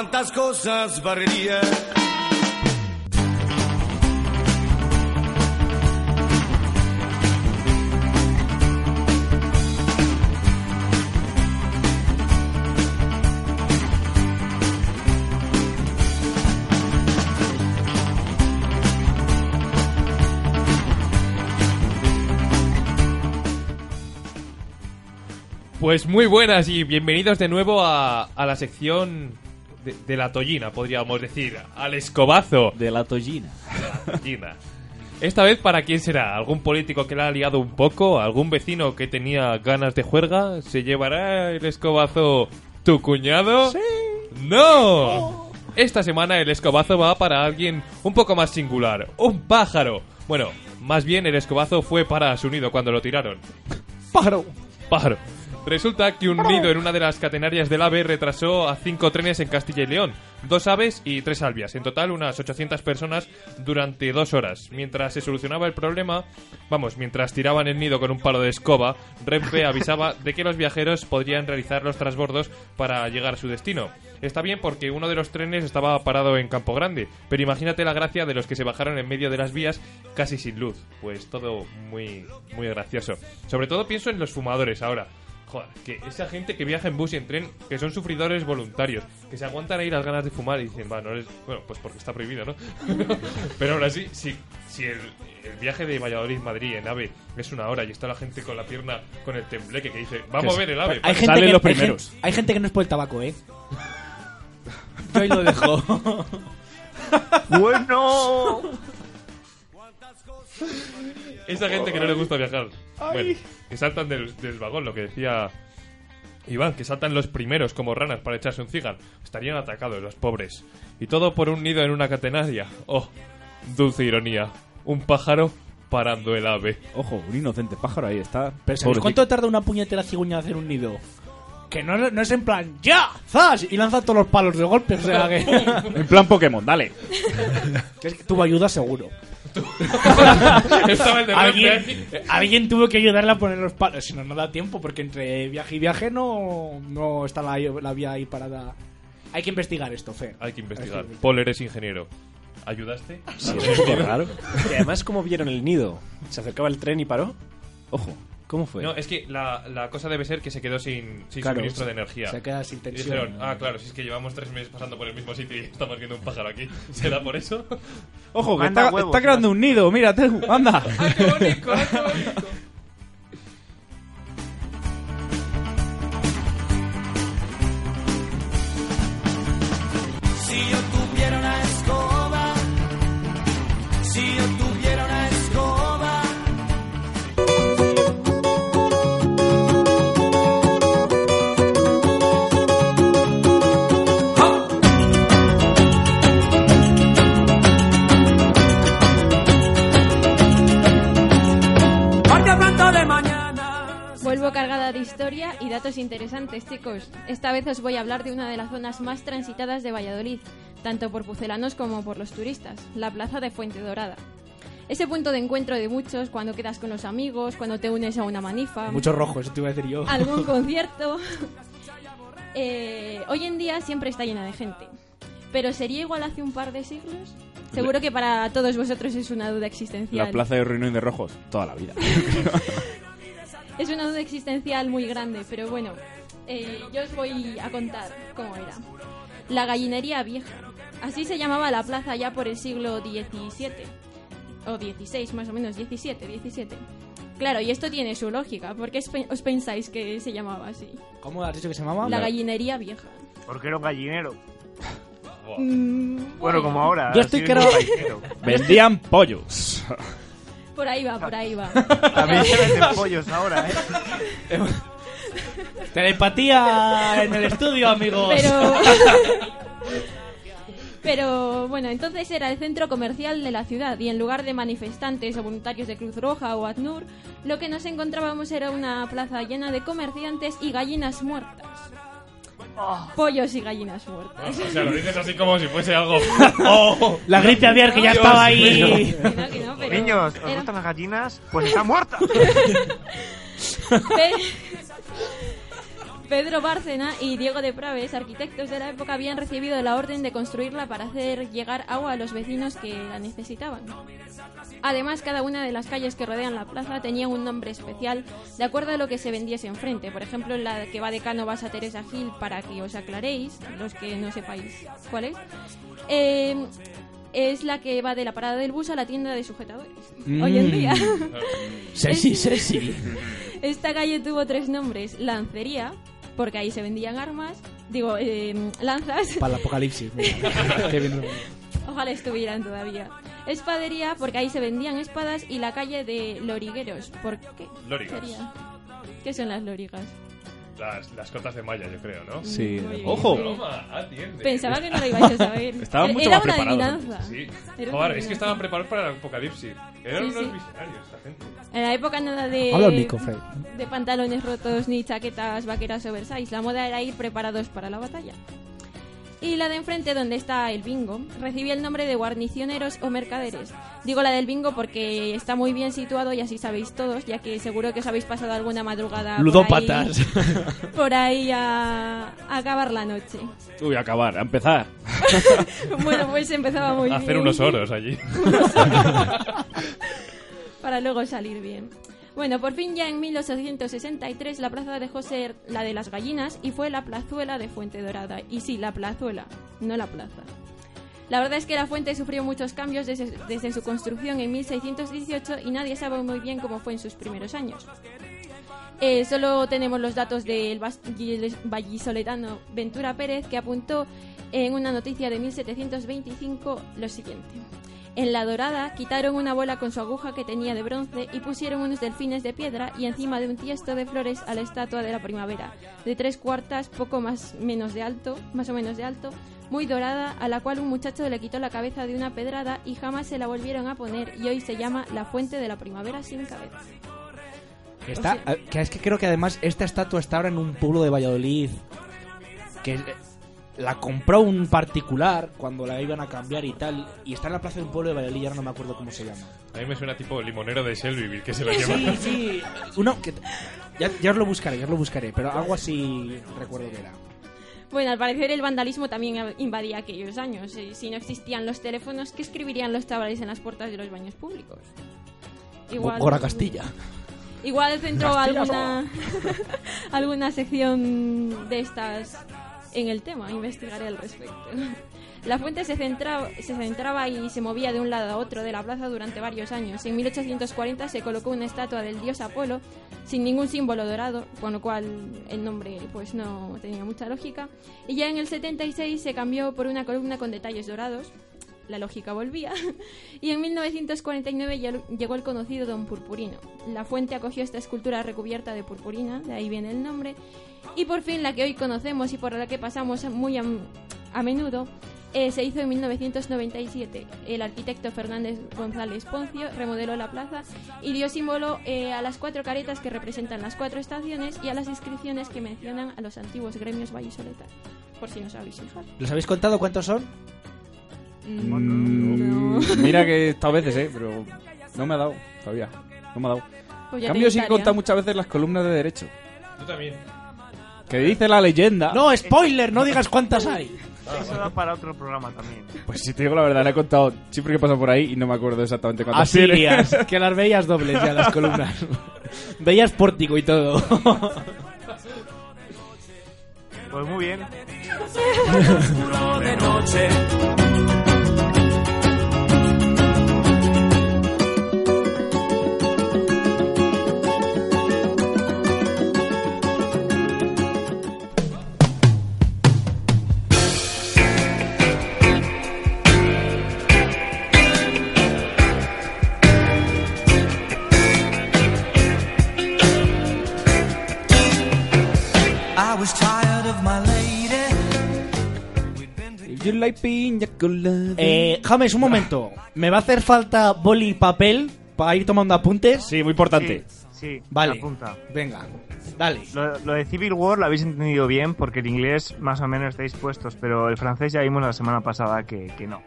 Speaker 27: ¿Cuántas cosas barrería?
Speaker 5: Pues muy buenas y bienvenidos de nuevo a, a la sección de, de la tollina, podríamos decir, al escobazo.
Speaker 3: De la tollina.
Speaker 5: De la tollina. Esta vez, ¿para quién será? ¿Algún político que la ha liado un poco? ¿Algún vecino que tenía ganas de juerga? ¿Se llevará el escobazo tu cuñado? ¡Sí! ¡No! Esta semana el escobazo va para alguien un poco más singular. ¡Un pájaro! Bueno, más bien el escobazo fue para su nido cuando lo tiraron.
Speaker 7: ¡Pájaro!
Speaker 5: Pájaro. Resulta que un nido en una de las catenarias del AVE retrasó a cinco trenes en Castilla y León. Dos aves y tres albias. En total, unas 800 personas durante dos horas. Mientras se solucionaba el problema, vamos, mientras tiraban el nido con un palo de escoba, Renfe [LAUGHS] avisaba de que los viajeros podrían realizar los transbordos para llegar a su destino. Está bien porque uno de los trenes estaba parado en Campo Grande, pero imagínate la gracia de los que se bajaron en medio de las vías casi sin luz. Pues todo muy, muy gracioso. Sobre todo pienso en los fumadores ahora. Joder, que esa gente que viaja en bus y en tren, que son sufridores voluntarios, que se aguantan ahí las ganas de fumar y dicen, va, no eres... Bueno, pues porque está prohibido, ¿no? [LAUGHS] Pero aún así, si, si el, el viaje de Valladolid-Madrid en AVE es una hora y está la gente con la pierna con el tembleque que dice, vamos a ver el AVE.
Speaker 7: Hay gente, que, hay, gente, hay gente que no es por el tabaco, ¿eh? Yo ahí lo dejo. [LAUGHS]
Speaker 6: bueno.
Speaker 5: Esa gente que no le gusta viajar.
Speaker 7: Ay.
Speaker 5: Bueno, que saltan del, del vagón, lo que decía Iván, que saltan los primeros como ranas para echarse un cigarro. Estarían atacados los pobres. Y todo por un nido en una catenaria. Oh, dulce ironía. Un pájaro parando el ave.
Speaker 3: Ojo, un inocente pájaro ahí está.
Speaker 7: Pero ¿sabéis
Speaker 3: Pobrecito.
Speaker 7: cuánto tarda una puñetera cigüeña en hacer un nido? Que no, es- no es en plan, ¡ya! ¡Zas! Y lanza todos los palos de golpe. O sea que. [LAUGHS]
Speaker 3: En plan Pokémon, dale. [LAUGHS]
Speaker 7: que es que tuvo ayuda seguro. [LAUGHS]
Speaker 5: Estaba el de
Speaker 7: alguien, tuvo que ayudarle a poner los palos. Si no, no da tiempo, porque entre viaje y viaje no, no está la, la vía ahí parada. Hay que investigar esto, Fe.
Speaker 5: Hay que investigar. Paul, eres ingeniero. ¿Ayudaste?
Speaker 9: Sí, es raro. Y además, ¿cómo vieron el nido? ¿Se acercaba el tren y paró? Ojo, ¿cómo fue?
Speaker 5: No, es que la, la cosa debe ser que se quedó sin, sin
Speaker 7: Claro,
Speaker 5: suministro de energía.
Speaker 7: se queda sin
Speaker 5: Y
Speaker 7: tensión.
Speaker 5: dijeron, ah, claro, si es que llevamos tres meses pasando por el mismo sitio y estamos viendo un pájaro aquí. ¿Será por eso? [LAUGHS]
Speaker 3: Ojo, que está,
Speaker 5: huevos,
Speaker 3: está creando un nido. Mírate, anda. [LAUGHS]
Speaker 5: ¡Qué bonito, qué bonito!
Speaker 27: Si yo tuviera una
Speaker 4: cargada de historia y datos interesantes, chicos. Esta vez os voy a hablar de una de las zonas más transitadas de Valladolid, tanto por pucelanos como por los turistas, la plaza de Fuente Dorada. Ese punto de encuentro de muchos cuando quedas con los amigos, cuando te unes a una manifa,
Speaker 7: Mucho rojo, eso te iba a decir yo.
Speaker 4: algún [LAUGHS] concierto. Eh, hoy en día siempre está llena de gente. Pero ¿sería igual hace un par de siglos? Seguro que para todos vosotros es una duda existencial.
Speaker 3: La plaza de Ruinín de Rojos, toda la vida. [LAUGHS]
Speaker 4: Es una duda existencial muy grande, pero bueno, eh, yo os voy a contar cómo era. La gallinería vieja. Así se llamaba la plaza ya por el siglo XVII. O XVI, más o menos, XVII, XVII. Claro, y esto tiene su lógica. ¿Por qué os pe- os pensáis que se llamaba así?
Speaker 7: ¿Cómo has dicho que se llamaba?
Speaker 4: La gallinería vieja.
Speaker 6: Porque era un gallinero.
Speaker 4: Mm,
Speaker 6: Bueno, como ahora.
Speaker 7: Yo estoy
Speaker 6: gallinero. [LAUGHS]
Speaker 3: Vendían pollos.
Speaker 4: Por ahí va, por ahí va.
Speaker 6: También se venden pollos ahora, ¿eh? [LAUGHS]
Speaker 7: Telepatía en el estudio, amigos.
Speaker 4: Pero... [LAUGHS] Pero bueno, entonces era el centro comercial de la ciudad y en lugar de manifestantes o voluntarios de Cruz Roja o ACNUR, lo que nos encontrábamos era una plaza llena de comerciantes y gallinas muertas. Pollos y gallinas muertas.
Speaker 5: O sea, lo dices así como si fuese algo. [LAUGHS] ¡Oh!
Speaker 7: La gripe aviar que ya
Speaker 5: Dios
Speaker 7: estaba ahí.
Speaker 4: Que no, que no, pero
Speaker 6: Niños, ¿os
Speaker 4: era-
Speaker 6: gustan las gallinas? Pues está muerta. [LAUGHS]
Speaker 4: Pe- Pedro Bárcena y Diego de Praves, arquitectos de la época, habían recibido la orden de construirla para hacer llegar agua a los vecinos que la necesitaban. Además, cada una de las calles que rodean la plaza tenía un nombre especial de acuerdo a lo que se vendiese enfrente. Por ejemplo, la que va de Cánovas a Teresa Gil, para que os aclaréis, los que no sepáis cuál es, eh, es la que va de la parada del bus a la tienda de sujetadores. Hoy en
Speaker 7: Mm.
Speaker 4: día.
Speaker 7: Sexy, sexy. [LAUGHS]
Speaker 4: Esta calle tuvo tres nombres: Lancería, porque ahí se vendían armas, digo, eh, lanzas.
Speaker 7: Para el apocalipsis. [LAUGHS]
Speaker 4: Ojalá estuvieran todavía. Espadería, porque ahí se vendían espadas, y la calle de Lorigueros. ¿Por qué?
Speaker 5: Lórigas.
Speaker 4: sería? ¿Qué son las lorigas?
Speaker 5: Las, las cotas de malla, yo creo, ¿no?
Speaker 3: Sí. Ojo.
Speaker 5: Toma, atiende.
Speaker 4: Pensaba que no lo ibais a saber.
Speaker 3: Estaban mucho
Speaker 4: Era
Speaker 3: más
Speaker 4: una
Speaker 3: preparados
Speaker 4: adivinanza.
Speaker 5: Sí.
Speaker 4: Era una
Speaker 5: Joder, es que estaban preparados para el apocalipsis. Eran
Speaker 4: Sí,
Speaker 5: unos
Speaker 4: sí.
Speaker 5: visionarios, esta gente.
Speaker 4: En la época nada de,
Speaker 7: Habla al Fred.
Speaker 4: de pantalones rotos ni chaquetas vaqueras oversize. La moda era ir preparados para la batalla. Y la de enfrente, donde está el bingo, recibía el nombre de guarnicioneros o mercaderes. Digo la del bingo porque está muy bien situado y así sabéis todos, ya que seguro que os habéis pasado alguna madrugada por
Speaker 7: Ludópatas.
Speaker 4: ahí, por ahí a, a acabar la noche.
Speaker 3: Uy, a acabar, a empezar. [LAUGHS]
Speaker 4: Bueno, pues empezaba muy
Speaker 5: A
Speaker 4: bien.
Speaker 5: hacer unos oros allí. [LAUGHS]
Speaker 4: para luego salir bien. Bueno, por fin ya en 1863 la plaza dejó de ser la de las gallinas y fue la plazuela de Fuente Dorada. Y sí, la plazuela, no la plaza. La verdad es que la fuente sufrió muchos cambios desde, su construcción en 1618 y nadie sabe muy bien cómo fue en sus primeros años. Eh, solo tenemos los datos del vallisoletano Ventura Pérez, que apuntó en una noticia de 1725 lo siguiente. En la dorada quitaron una bola con su aguja que tenía de bronce y pusieron unos delfines de piedra y encima de un tiesto de flores a la estatua de la primavera, de tres cuartas, poco más menos de alto, más o menos de alto, muy dorada, a la cual un muchacho le quitó la cabeza de una pedrada y jamás se la volvieron a poner y hoy se llama la fuente de la primavera sin cabeza.
Speaker 7: Está, que es que creo que además esta estatua está ahora en un pueblo de Valladolid que la compró un particular cuando la iban a cambiar y tal y está en la plaza de un pueblo de Valladolid no me acuerdo cómo se llama.
Speaker 5: A mí me suena tipo limonero de Shelbyville, que se lo lleva.
Speaker 7: Sí, sí, uno que ya, ya os lo buscaré, ya os lo buscaré, pero algo así recuerdo que era.
Speaker 4: Bueno, al parecer el vandalismo también invadía aquellos años. Eh, Si no existían los teléfonos, ¿qué escribirían los chavales en las puertas de los baños públicos?
Speaker 7: Gora Castilla.
Speaker 4: Igual centró
Speaker 7: Castilla
Speaker 4: alguna, [LAUGHS] alguna sección de estas en el tema, investigaré al respecto. [LAUGHS] La fuente se centraba, se centraba y se movía de un lado a otro de la plaza durante varios años. En 1840 se colocó una estatua del dios Apolo sin ningún símbolo dorado, con lo cual el nombre pues no tenía mucha lógica. Y ya en el 76 se cambió por una columna con detalles dorados. La lógica volvía. [LAUGHS] Y en 1949 ya- llegó el conocido Don Purpurino. La fuente acogió esta escultura recubierta de purpurina, de ahí viene el nombre. Y por fin la que hoy conocemos y por la que pasamos muy a, a menudo eh, se hizo en 1997. El arquitecto Fernández González Poncio remodeló la plaza y dio símbolo eh, a las cuatro caretas que representan las cuatro estaciones y a las inscripciones que mencionan a los antiguos gremios vallisoletanos. Por si no sabéis fijar.
Speaker 7: ¿Los habéis contado cuántos son?
Speaker 3: Mm, Mira que he estado veces, eh, pero no me ha dado todavía. No me ha dado.
Speaker 4: Pues
Speaker 3: cambio, he
Speaker 4: gustaría.
Speaker 3: contado muchas veces las columnas de derecho.
Speaker 5: Tú también.
Speaker 3: Que dice la leyenda.
Speaker 7: No, spoiler, no digas cuántas hay.
Speaker 6: Eso da para otro programa también.
Speaker 3: Pues si te digo la verdad, la he contado siempre que paso por ahí y no me acuerdo exactamente cuántas
Speaker 7: Así lías, [LAUGHS] que las veías dobles ya las columnas. veías pórtico y todo.
Speaker 6: Pues muy bien.
Speaker 3: You like piña colada.
Speaker 7: Eh, James, un momento. ¿Me va a hacer falta boli y papel para ir tomando apuntes?
Speaker 3: Sí, muy importante.
Speaker 6: Sí,
Speaker 7: Vale.
Speaker 6: apunta.
Speaker 7: Venga, dale.
Speaker 6: Lo, lo de Civil War lo habéis entendido bien porque el inglés más o menos estáis puestos, pero el francés ya vimos la semana pasada que, que no.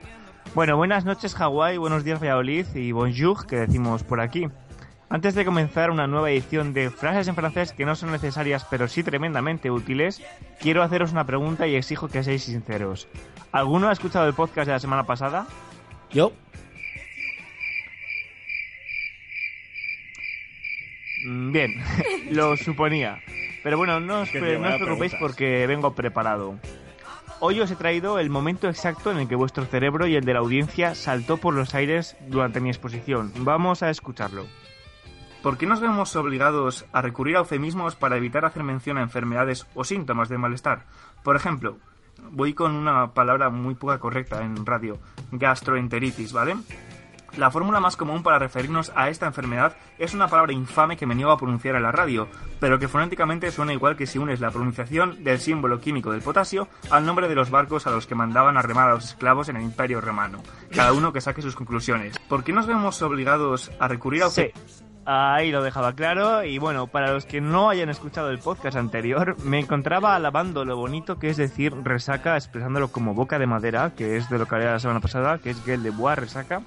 Speaker 6: Bueno, buenas noches Hawái, buenos días Valladolid y bonjour que decimos por aquí. Antes de comenzar una nueva edición de frases en francés que no son necesarias pero sí tremendamente útiles, quiero haceros una pregunta y exijo que seáis sinceros. ¿Alguno ha escuchado el podcast de la semana pasada?
Speaker 7: Yo.
Speaker 6: Mm, Bien, [LAUGHS] lo suponía. Pero bueno, no os, pre- no preocupéis porque vengo preparado. Hoy os he traído el momento exacto en el que vuestro cerebro y el de la audiencia saltó por los aires durante mi exposición. Vamos a escucharlo. ¿Por qué nos vemos obligados a recurrir a eufemismos para evitar hacer mención a enfermedades o síntomas de malestar? Por ejemplo, voy con una palabra muy poca correcta en radio, gastroenteritis, ¿vale? La fórmula más común para referirnos a esta enfermedad es una palabra infame que me niego a pronunciar en la radio, pero que fonéticamente suena igual que si unes la pronunciación del símbolo químico del potasio al nombre de los barcos a los que mandaban a remar a los esclavos en el Imperio Romano. Cada uno que saque sus conclusiones. ¿Por qué nos vemos obligados a recurrir a... Sí. Ahí lo dejaba claro y bueno, para los que no hayan escuchado el podcast anterior, me encontraba alabando lo bonito que es decir resaca, expresándolo como boca de madera, que es de lo que hablé la semana pasada, que es Gueule de Bois, resaca,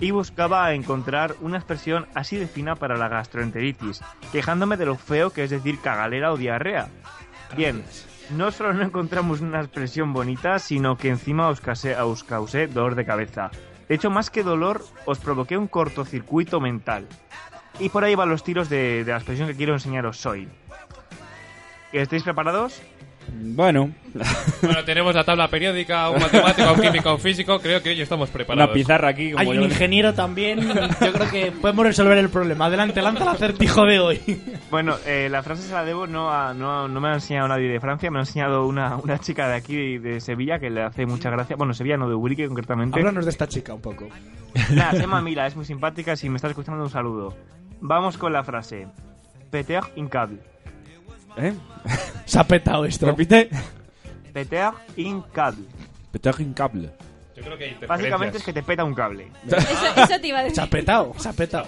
Speaker 6: y buscaba encontrar una expresión así de fina para la gastroenteritis, quejándome de lo feo que es decir cagalera o diarrea. Bien, no solo no encontramos una expresión bonita, sino que encima os, case- os causé dolor de cabeza. De hecho, más que dolor, os provoqué un cortocircuito mental. Y por ahí van los tiros de, de la expresión que quiero enseñaros hoy. ¿Estáis preparados?
Speaker 3: Bueno,
Speaker 5: Bueno, tenemos la tabla periódica, un matemático, un químico, un físico. Creo que hoy estamos preparados.
Speaker 3: una pizarra aquí. Como
Speaker 7: Hay
Speaker 3: yo
Speaker 7: un ingeniero también. Yo creo que podemos resolver el problema. Adelante, lanza el acertijo de hoy.
Speaker 6: Bueno, eh, la frase se la debo, no, a- no, no me ha enseñado nadie de Francia, me ha enseñado una, una chica de aquí, de Sevilla, que le hace mucha gracia. Bueno, Sevilla, no de Ubrique concretamente.
Speaker 7: Háblanos de esta chica un poco.
Speaker 6: Nada, se llama Mila, es muy simpática. Si me estás escuchando, un saludo. Vamos con la frase: Peter incable.
Speaker 3: ¿Eh?
Speaker 7: Se ha petado esto.
Speaker 3: Repite.
Speaker 6: Peter incable.
Speaker 3: Peter cable.
Speaker 5: Yo creo que hay
Speaker 6: Básicamente es que te peta un cable. [LAUGHS]
Speaker 4: Eso, eso te iba a decir.
Speaker 7: Se ha petado, se ha petado.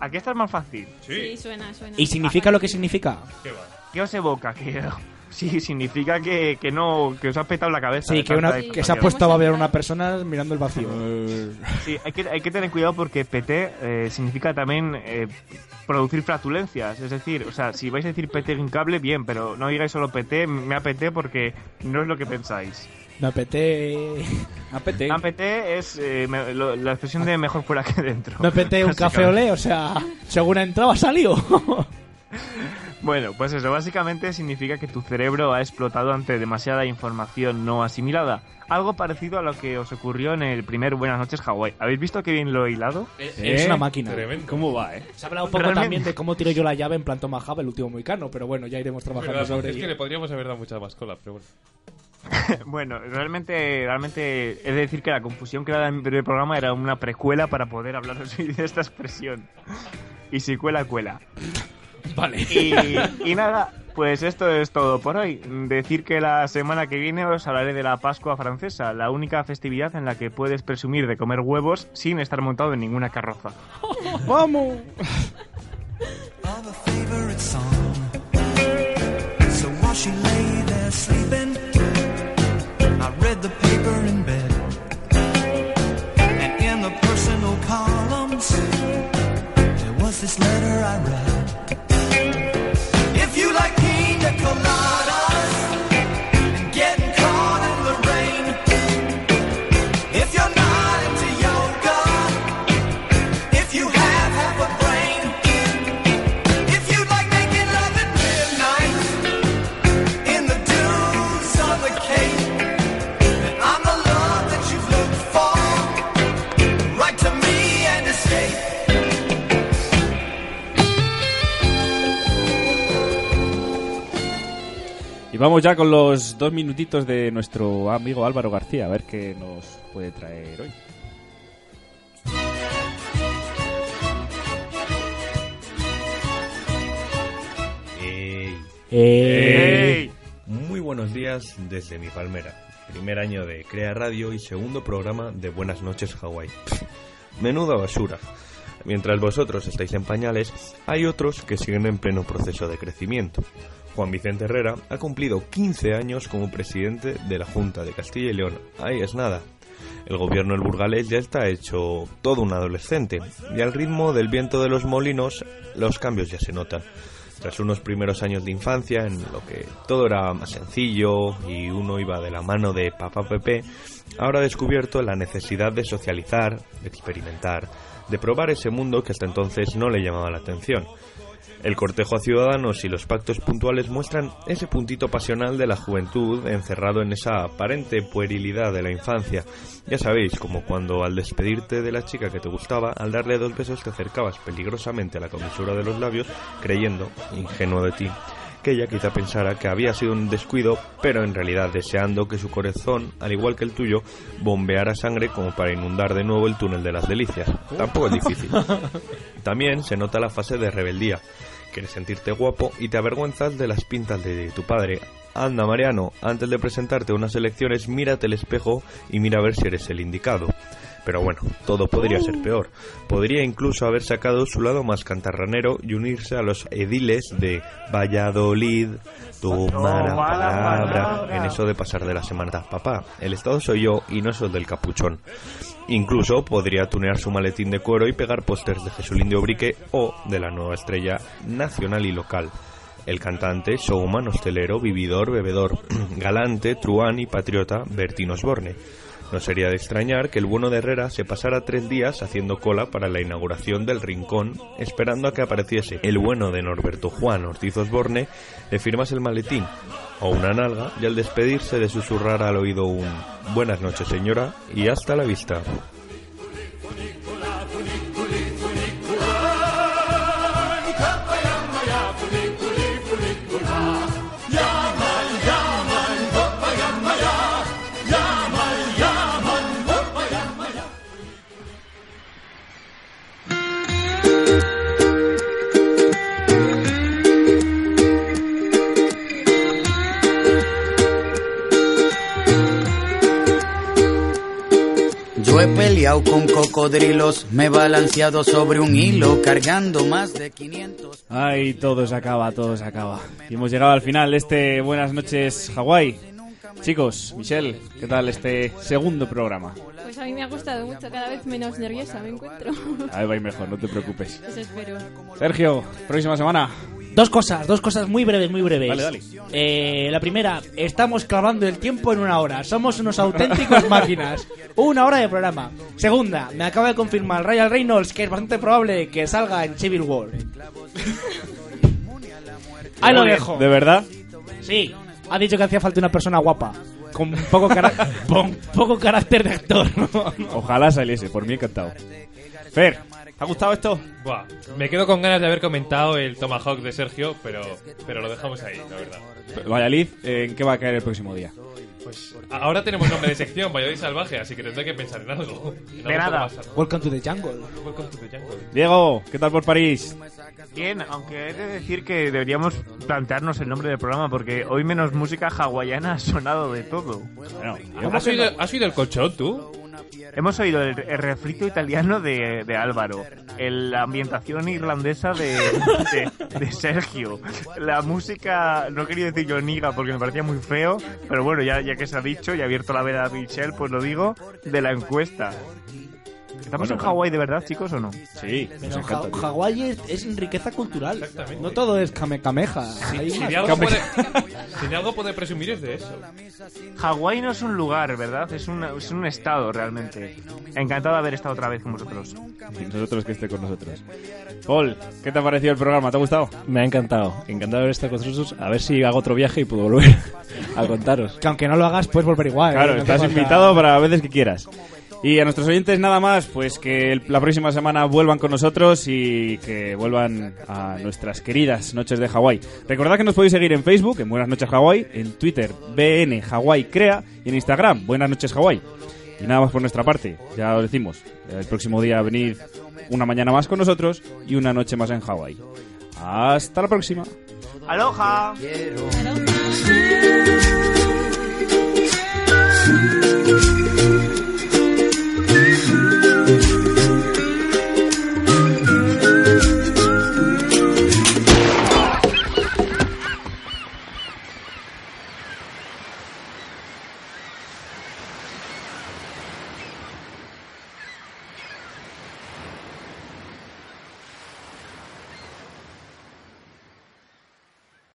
Speaker 6: Aquí está es más fácil.
Speaker 4: Sí, suena, suena.
Speaker 7: ¿Y significa lo que significa?
Speaker 6: ¿Qué os evoca? Que sí, significa que, que no, que os ha petado la cabeza.
Speaker 7: Sí, que, una,
Speaker 6: tanta
Speaker 7: que se ha puesto a babear una persona mirando el vacío.
Speaker 6: Sí, hay que, hay que tener cuidado porque PT eh, significa también eh, producir flatulencias. Es decir, o sea, si vais a decir PT en cable, bien, pero no digáis solo PT, me apeté porque no es lo que pensáis.
Speaker 7: Me apeté. [LAUGHS]
Speaker 3: APT.
Speaker 6: APT es eh, me- lo- la expresión de mejor fuera que dentro.
Speaker 7: Me apeté un [LAUGHS] café olé, o sea, según ha entrado ha salido. [LAUGHS]
Speaker 6: Bueno, pues eso básicamente significa que tu cerebro ha explotado ante demasiada información no asimilada. Algo parecido a lo que os ocurrió en el primer Buenas noches Hawái. ¿Habéis visto qué bien lo he hilado?
Speaker 7: Es una máquina.
Speaker 3: ¿Cómo va, eh?
Speaker 7: Se ha hablado un poco
Speaker 6: Realmente-
Speaker 7: también de cómo tiro yo la llave en plan Toma el último moicano, pero bueno, ya iremos trabajando
Speaker 5: Verdad,
Speaker 7: sobre
Speaker 5: es que
Speaker 7: ello.
Speaker 5: le podríamos haber dado mucha más cola, pero bueno. [LAUGHS]
Speaker 6: Bueno, realmente, realmente he de decir que la confusión creada en el programa era una precuela para poder hablaros [LAUGHS] de esta expresión. Y si cuela, cuela.
Speaker 7: Vale.
Speaker 6: Y, y nada, pues esto es todo por hoy. Decir que la semana que viene os hablaré de la Pascua francesa, la única festividad en la que puedes presumir de comer huevos sin estar montado en ninguna carroza. [LAUGHS]
Speaker 3: ¡Vamos! Vamos ya con los dos minutitos de nuestro amigo Álvaro García, a ver qué nos puede traer hoy.
Speaker 28: Ey.
Speaker 7: ¡Ey!
Speaker 28: Muy buenos días desde mi palmera. Primer año de Crea Radio y segundo programa de Buenas noches Hawái. Menuda basura. Mientras vosotros estáis en pañales, hay otros que siguen en pleno proceso de crecimiento. Juan Vicente Herrera ha cumplido 15 años como presidente de la Junta de Castilla y León. Ahí es nada. El gobierno del burgalés ya está hecho todo un adolescente y al ritmo del viento de los molinos los cambios ya se notan. Tras unos primeros años de infancia en lo que todo era más sencillo y uno iba de la mano de papá Pepe, ahora ha descubierto la necesidad de socializar, de experimentar, de probar ese mundo que hasta entonces no le llamaba la atención. El cortejo a ciudadanos y los pactos puntuales muestran ese puntito pasional de la juventud encerrado en esa aparente puerilidad de la infancia. Ya sabéis, como cuando al despedirte de la chica que te gustaba, al darle dos besos te acercabas peligrosamente a la comisura de los labios, creyendo, ingenuo de ti, que ella quizá pensara que había sido un descuido, pero en realidad deseando que su corazón, al igual que el tuyo, bombeara sangre como para inundar de nuevo el túnel de las delicias. Tampoco es difícil. [LAUGHS] También se nota la fase de rebeldía. Quieres sentirte guapo y te avergüenzas de las pintas de tu padre. Anda, Mariano, antes de presentarte unas elecciones, mírate el espejo y mira a ver si eres el indicado. Pero bueno, todo podría ser peor. Podría incluso haber sacado su lado más cantarranero y unirse a los ediles de Valladolid. Toma la palabra en eso de pasar de la semana. Papá, el Estado soy yo y no es el del capuchón. Incluso podría tunear su maletín de cuero y pegar pósters de Jesulín de Obrique o de la nueva estrella nacional y local. El cantante, showman, hostelero, vividor, bebedor, [CLEARS THROAT] galante, truán y patriota Bertín Osborne. No sería de extrañar que el bueno de Herrera se pasara tres días haciendo cola para la inauguración del Rincón, esperando a que apareciese el bueno de Norberto Juan Ortiz Osborne, le firmas el maletín o una nalga y al despedirse de susurrar al oído un buenas noches señora y hasta la vista.
Speaker 29: Yo he peleado con cocodrilos, me he balanceado sobre un hilo, cargando más de 500.
Speaker 3: Ay, todo se acaba, todo se acaba. Y hemos llegado al final de este Buenas noches Hawái. Chicos, Michelle, ¿qué tal este segundo programa?
Speaker 4: Pues a mí me ha gustado mucho, cada vez menos nerviosa me encuentro.
Speaker 3: A ver, va a ir mejor, no te preocupes.
Speaker 4: Eso espero.
Speaker 3: Sergio, próxima semana.
Speaker 7: Dos cosas, dos cosas muy breves, muy breves.
Speaker 3: Dale, dale.
Speaker 7: Eh, la primera, estamos clavando el tiempo en una hora. Somos unos auténticos [LAUGHS] máquinas. Una hora de programa. Segunda, me acaba de confirmar Ryan Reynolds que es bastante probable que salga en Civil War. [LAUGHS] Ahí lo dejo.
Speaker 3: ¿De verdad?
Speaker 7: Sí, ha dicho que hacía falta una persona guapa. Con poco, cara- [LAUGHS] con poco carácter de actor.
Speaker 3: Ojalá saliese, por mí encantado. Fer, ¿te ha gustado esto?
Speaker 5: Buah, me quedo con ganas de haber comentado el Tomahawk de Sergio, pero, pero lo dejamos ahí, la verdad.
Speaker 3: Valladolid, eh, ¿en qué va a caer el próximo día?
Speaker 5: Pues ahora tenemos nombre de sección, Valladolid Salvaje, así que tendré que pensar en algo. En algo
Speaker 6: De nada.
Speaker 7: Welcome to the jungle.
Speaker 5: Welcome to the jungle.
Speaker 3: Diego, ¿qué tal por París?
Speaker 6: Bien, aunque he de decir que deberíamos plantearnos el nombre del programa porque hoy menos música hawaiana ha sonado de todo.
Speaker 3: Bueno,
Speaker 5: ¿Has oído, has oído el colchón, tú?
Speaker 6: Hemos oído el, el refrito italiano de, de Álvaro, el- la ambientación irlandesa de, de, de Sergio, la música, no quería decir yo niga porque me parecía muy feo, pero bueno, ya, ya que se ha dicho y ha abierto la veda a Michelle, pues lo digo, de la encuesta. ¿Estamos
Speaker 3: Bueno,
Speaker 6: en. Hawái de verdad, chicos, o no?
Speaker 3: Sí,
Speaker 7: Pero Ja- Hawái es, es riqueza cultural. No todo es kamehameha. Hay
Speaker 5: Si de, algo puede, si de algo puede presumir es de eso.
Speaker 6: Hawái no es un lugar, ¿verdad? Es un, es un estado realmente. Encantado de haber estado otra vez con vosotros.
Speaker 3: Y nosotros que esté con nosotros. Paul, ¿qué te ha parecido el programa? ¿Te ha gustado?
Speaker 9: Me ha encantado. Encantado de haber estado con vosotros. A ver si hago otro viaje y puedo volver [LAUGHS] a contaros.
Speaker 7: Que aunque no lo hagas, puedes volver igual.
Speaker 3: Claro,
Speaker 7: ¿eh? No
Speaker 3: estás invitado para las veces que quieras. Y a nuestros oyentes nada más, pues que el- la próxima semana vuelvan con nosotros y que vuelvan a nuestras queridas noches de Hawái. Recordad que nos podéis seguir en Facebook, en Buenas noches Hawái, en Twitter, BN Hawái Crea y en Instagram, Buenas noches Hawái. Y nada más por nuestra parte, ya os decimos, el próximo día venid una mañana más con nosotros y una noche más en Hawái. Hasta la próxima.
Speaker 6: ¡Aloha!
Speaker 30: You.